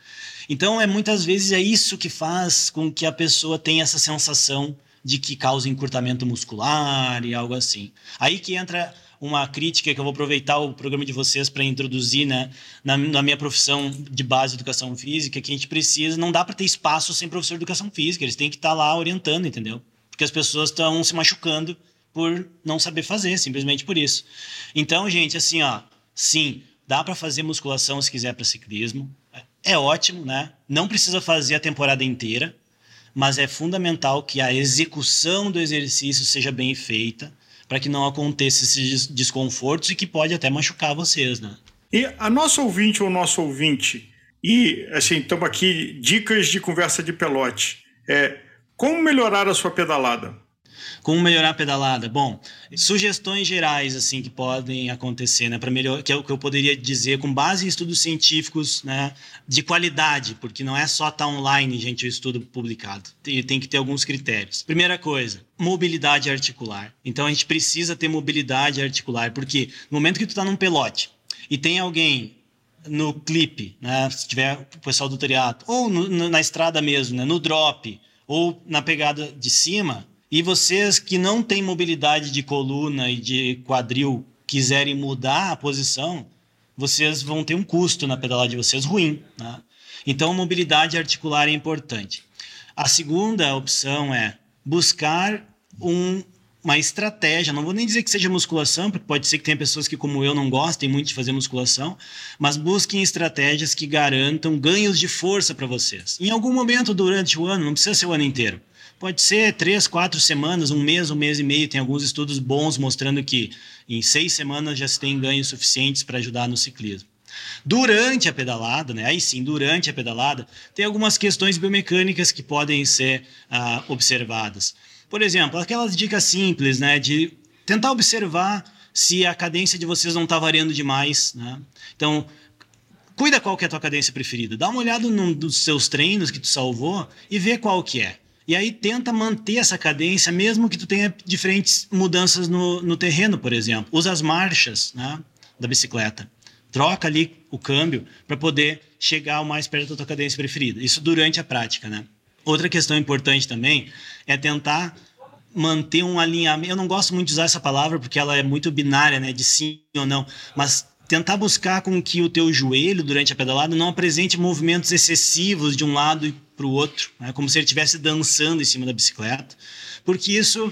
Então, é muitas vezes é isso que faz com que a pessoa tenha essa sensação de que causa encurtamento muscular e algo assim. Aí que entra uma crítica que eu vou aproveitar o programa de vocês para introduzir né, na, na, minha profissão de base de educação física, que a gente precisa, não dá para ter espaço sem professor de educação física, eles têm que estar tá lá orientando, entendeu? Porque as pessoas estão se machucando por não saber fazer, simplesmente por isso. Então, gente, assim, ó, sim, dá para fazer musculação se quiser para ciclismo, é ótimo, né? Não precisa fazer a temporada inteira, mas é fundamental que a execução do exercício seja bem feita para que não aconteça esses desconfortos e que pode até machucar vocês, né? E a nossa ouvinte ou nosso ouvinte, e assim, estamos aqui, dicas de conversa de pelote. É, como melhorar a sua pedalada? Como melhorar a pedalada? Bom, sugestões gerais assim que podem acontecer, né, para melhor, que é o que eu poderia dizer com base em estudos científicos, né, de qualidade, porque não é só estar tá online, gente, o estudo publicado. Tem, tem que ter alguns critérios. Primeira coisa, mobilidade articular. Então a gente precisa ter mobilidade articular, porque no momento que tu está num pelote e tem alguém no clipe, né, se tiver o pessoal do triatlo, ou no, na estrada mesmo, né, no drop, ou na pegada de cima, e vocês que não têm mobilidade de coluna e de quadril quiserem mudar a posição, vocês vão ter um custo na pedalada de vocês ruim. Né? Então, mobilidade articular é importante. A segunda opção é buscar um, uma estratégia. Não vou nem dizer que seja musculação, porque pode ser que tenha pessoas que, como eu, não gostem muito de fazer musculação, mas busquem estratégias que garantam ganhos de força para vocês. Em algum momento durante o ano, não precisa ser o ano inteiro Pode ser três, quatro semanas, um mês, um mês e meio. Tem alguns estudos bons mostrando que em seis semanas já se tem ganhos suficientes para ajudar no ciclismo. Durante a pedalada, né? aí sim, durante a pedalada, tem algumas questões biomecânicas que podem ser ah, observadas. Por exemplo, aquelas dicas simples né? de tentar observar se a cadência de vocês não está variando demais. Né? Então, cuida qual que é a tua cadência preferida. Dá uma olhada num dos seus treinos que tu salvou e vê qual que é. E aí tenta manter essa cadência, mesmo que tu tenha diferentes mudanças no, no terreno, por exemplo. Usa as marchas né, da bicicleta. Troca ali o câmbio para poder chegar o mais perto da tua cadência preferida. Isso durante a prática, né? Outra questão importante também é tentar manter um alinhamento. Eu não gosto muito de usar essa palavra porque ela é muito binária, né, de sim ou não, mas tentar buscar com que o teu joelho durante a pedalada não apresente movimentos excessivos de um lado para o outro, né? como se ele estivesse dançando em cima da bicicleta, porque isso,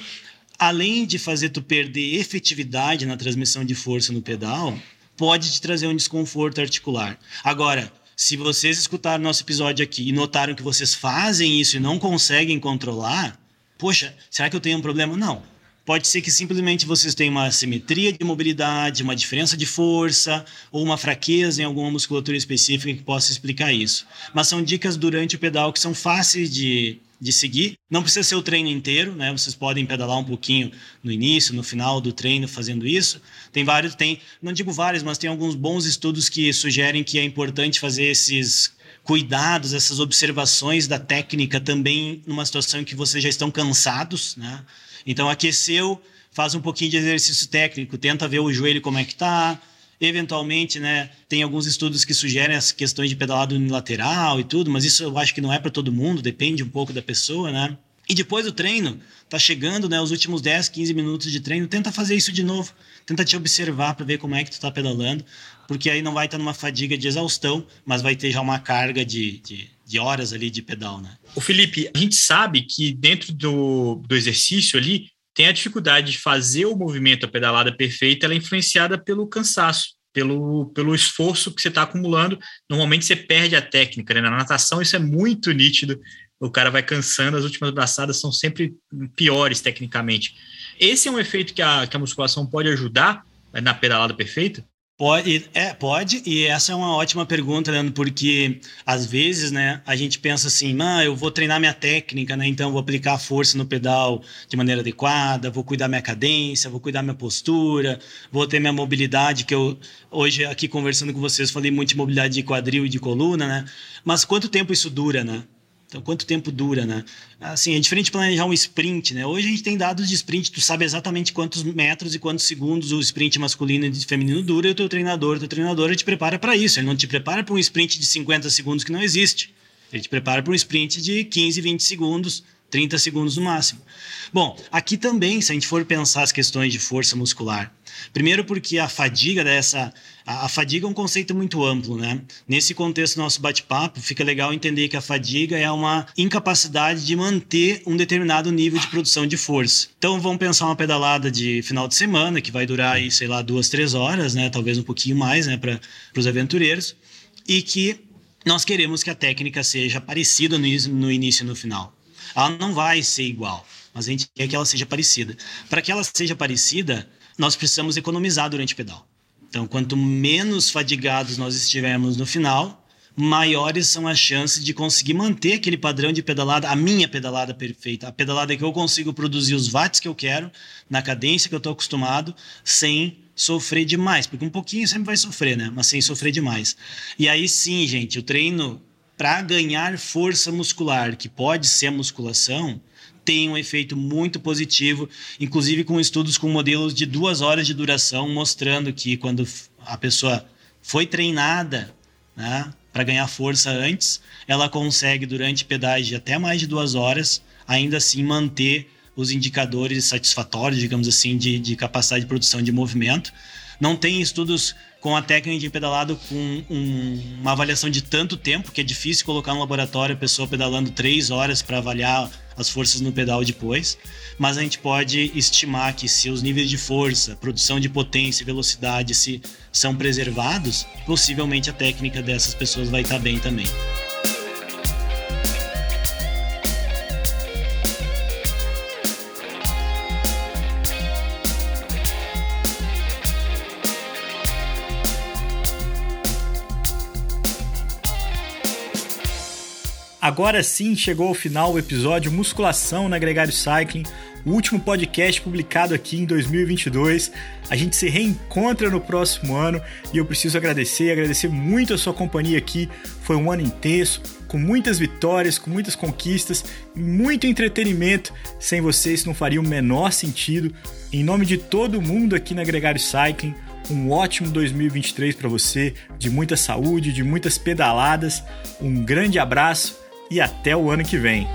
além de fazer tu perder efetividade na transmissão de força no pedal, pode te trazer um desconforto articular. Agora, se vocês escutaram nosso episódio aqui e notaram que vocês fazem isso e não conseguem controlar, poxa, será que eu tenho um problema? Não Pode ser que simplesmente vocês tenham uma simetria de mobilidade, uma diferença de força ou uma fraqueza em alguma musculatura específica que possa explicar isso. Mas são dicas durante o pedal que são fáceis de de seguir. Não precisa ser o treino inteiro, né? Vocês podem pedalar um pouquinho no início, no final do treino fazendo isso. Tem vários, tem, não digo vários, mas tem alguns bons estudos que sugerem que é importante fazer esses cuidados, essas observações da técnica também numa situação em que vocês já estão cansados, né? Então aqueceu, faz um pouquinho de exercício técnico, tenta ver o joelho como é que tá, Eventualmente, né, tem alguns estudos que sugerem as questões de pedalado unilateral e tudo, mas isso eu acho que não é para todo mundo, depende um pouco da pessoa, né? E depois do treino, tá chegando, né, os últimos 10, 15 minutos de treino, tenta fazer isso de novo. Tenta te observar para ver como é que tu tá pedalando, porque aí não vai estar tá numa fadiga de exaustão, mas vai ter já uma carga de, de, de horas ali de pedal, né? O Felipe, a gente sabe que dentro do, do exercício ali, tem a dificuldade de fazer o movimento, a pedalada perfeita, ela é influenciada pelo cansaço, pelo, pelo esforço que você está acumulando. Normalmente você perde a técnica, né? Na natação isso é muito nítido. O cara vai cansando, as últimas braçadas são sempre piores tecnicamente. Esse é um efeito que a, que a musculação pode ajudar na pedalada perfeita? Pode, é, pode, e essa é uma ótima pergunta, Leandro, porque às vezes, né, a gente pensa assim, ah, eu vou treinar minha técnica, né, então vou aplicar força no pedal de maneira adequada, vou cuidar minha cadência, vou cuidar minha postura, vou ter minha mobilidade, que eu hoje aqui conversando com vocês falei muito de mobilidade de quadril e de coluna, né, mas quanto tempo isso dura, né? Então, quanto tempo dura, né? Assim, é diferente planejar um sprint, né? Hoje a gente tem dados de sprint, tu sabe exatamente quantos metros e quantos segundos o sprint masculino e feminino dura e o teu treinador, teu treinador te prepara para isso. Ele não te prepara para um sprint de 50 segundos que não existe. Ele te prepara para um sprint de 15, 20 segundos, 30 segundos no máximo. Bom, aqui também, se a gente for pensar as questões de força muscular, primeiro porque a fadiga dessa. A, a fadiga é um conceito muito amplo, né? Nesse contexto do nosso bate-papo, fica legal entender que a fadiga é uma incapacidade de manter um determinado nível de produção de força. Então vamos pensar uma pedalada de final de semana, que vai durar aí, sei lá, duas, três horas, né? Talvez um pouquinho mais, né, para os aventureiros, e que nós queremos que a técnica seja parecida no, no início e no final. Ela não vai ser igual, mas a gente quer que ela seja parecida. Para que ela seja parecida, nós precisamos economizar durante o pedal. Então, quanto menos fadigados nós estivermos no final, maiores são as chances de conseguir manter aquele padrão de pedalada, a minha pedalada perfeita, a pedalada que eu consigo produzir os watts que eu quero, na cadência que eu estou acostumado, sem sofrer demais, porque um pouquinho sempre vai sofrer, né? Mas sem sofrer demais. E aí sim, gente, o treino para ganhar força muscular, que pode ser a musculação, tem um efeito muito positivo, inclusive com estudos com modelos de duas horas de duração, mostrando que quando a pessoa foi treinada né, para ganhar força antes, ela consegue, durante de até mais de duas horas, ainda assim manter os indicadores satisfatórios, digamos assim, de, de capacidade de produção de movimento. Não tem estudos com a técnica de pedalado com um, uma avaliação de tanto tempo, que é difícil colocar no laboratório a pessoa pedalando três horas para avaliar as forças no pedal depois, mas a gente pode estimar que se os níveis de força, produção de potência e velocidade se são preservados, possivelmente a técnica dessas pessoas vai estar bem também. Agora sim chegou ao final o episódio Musculação na Gregário Cycling, o último podcast publicado aqui em 2022. A gente se reencontra no próximo ano e eu preciso agradecer, agradecer muito a sua companhia aqui. Foi um ano intenso, com muitas vitórias, com muitas conquistas, muito entretenimento. Sem vocês não faria o menor sentido. Em nome de todo mundo aqui na Gregário Cycling, um ótimo 2023 para você, de muita saúde, de muitas pedaladas. Um grande abraço e até o ano que vem.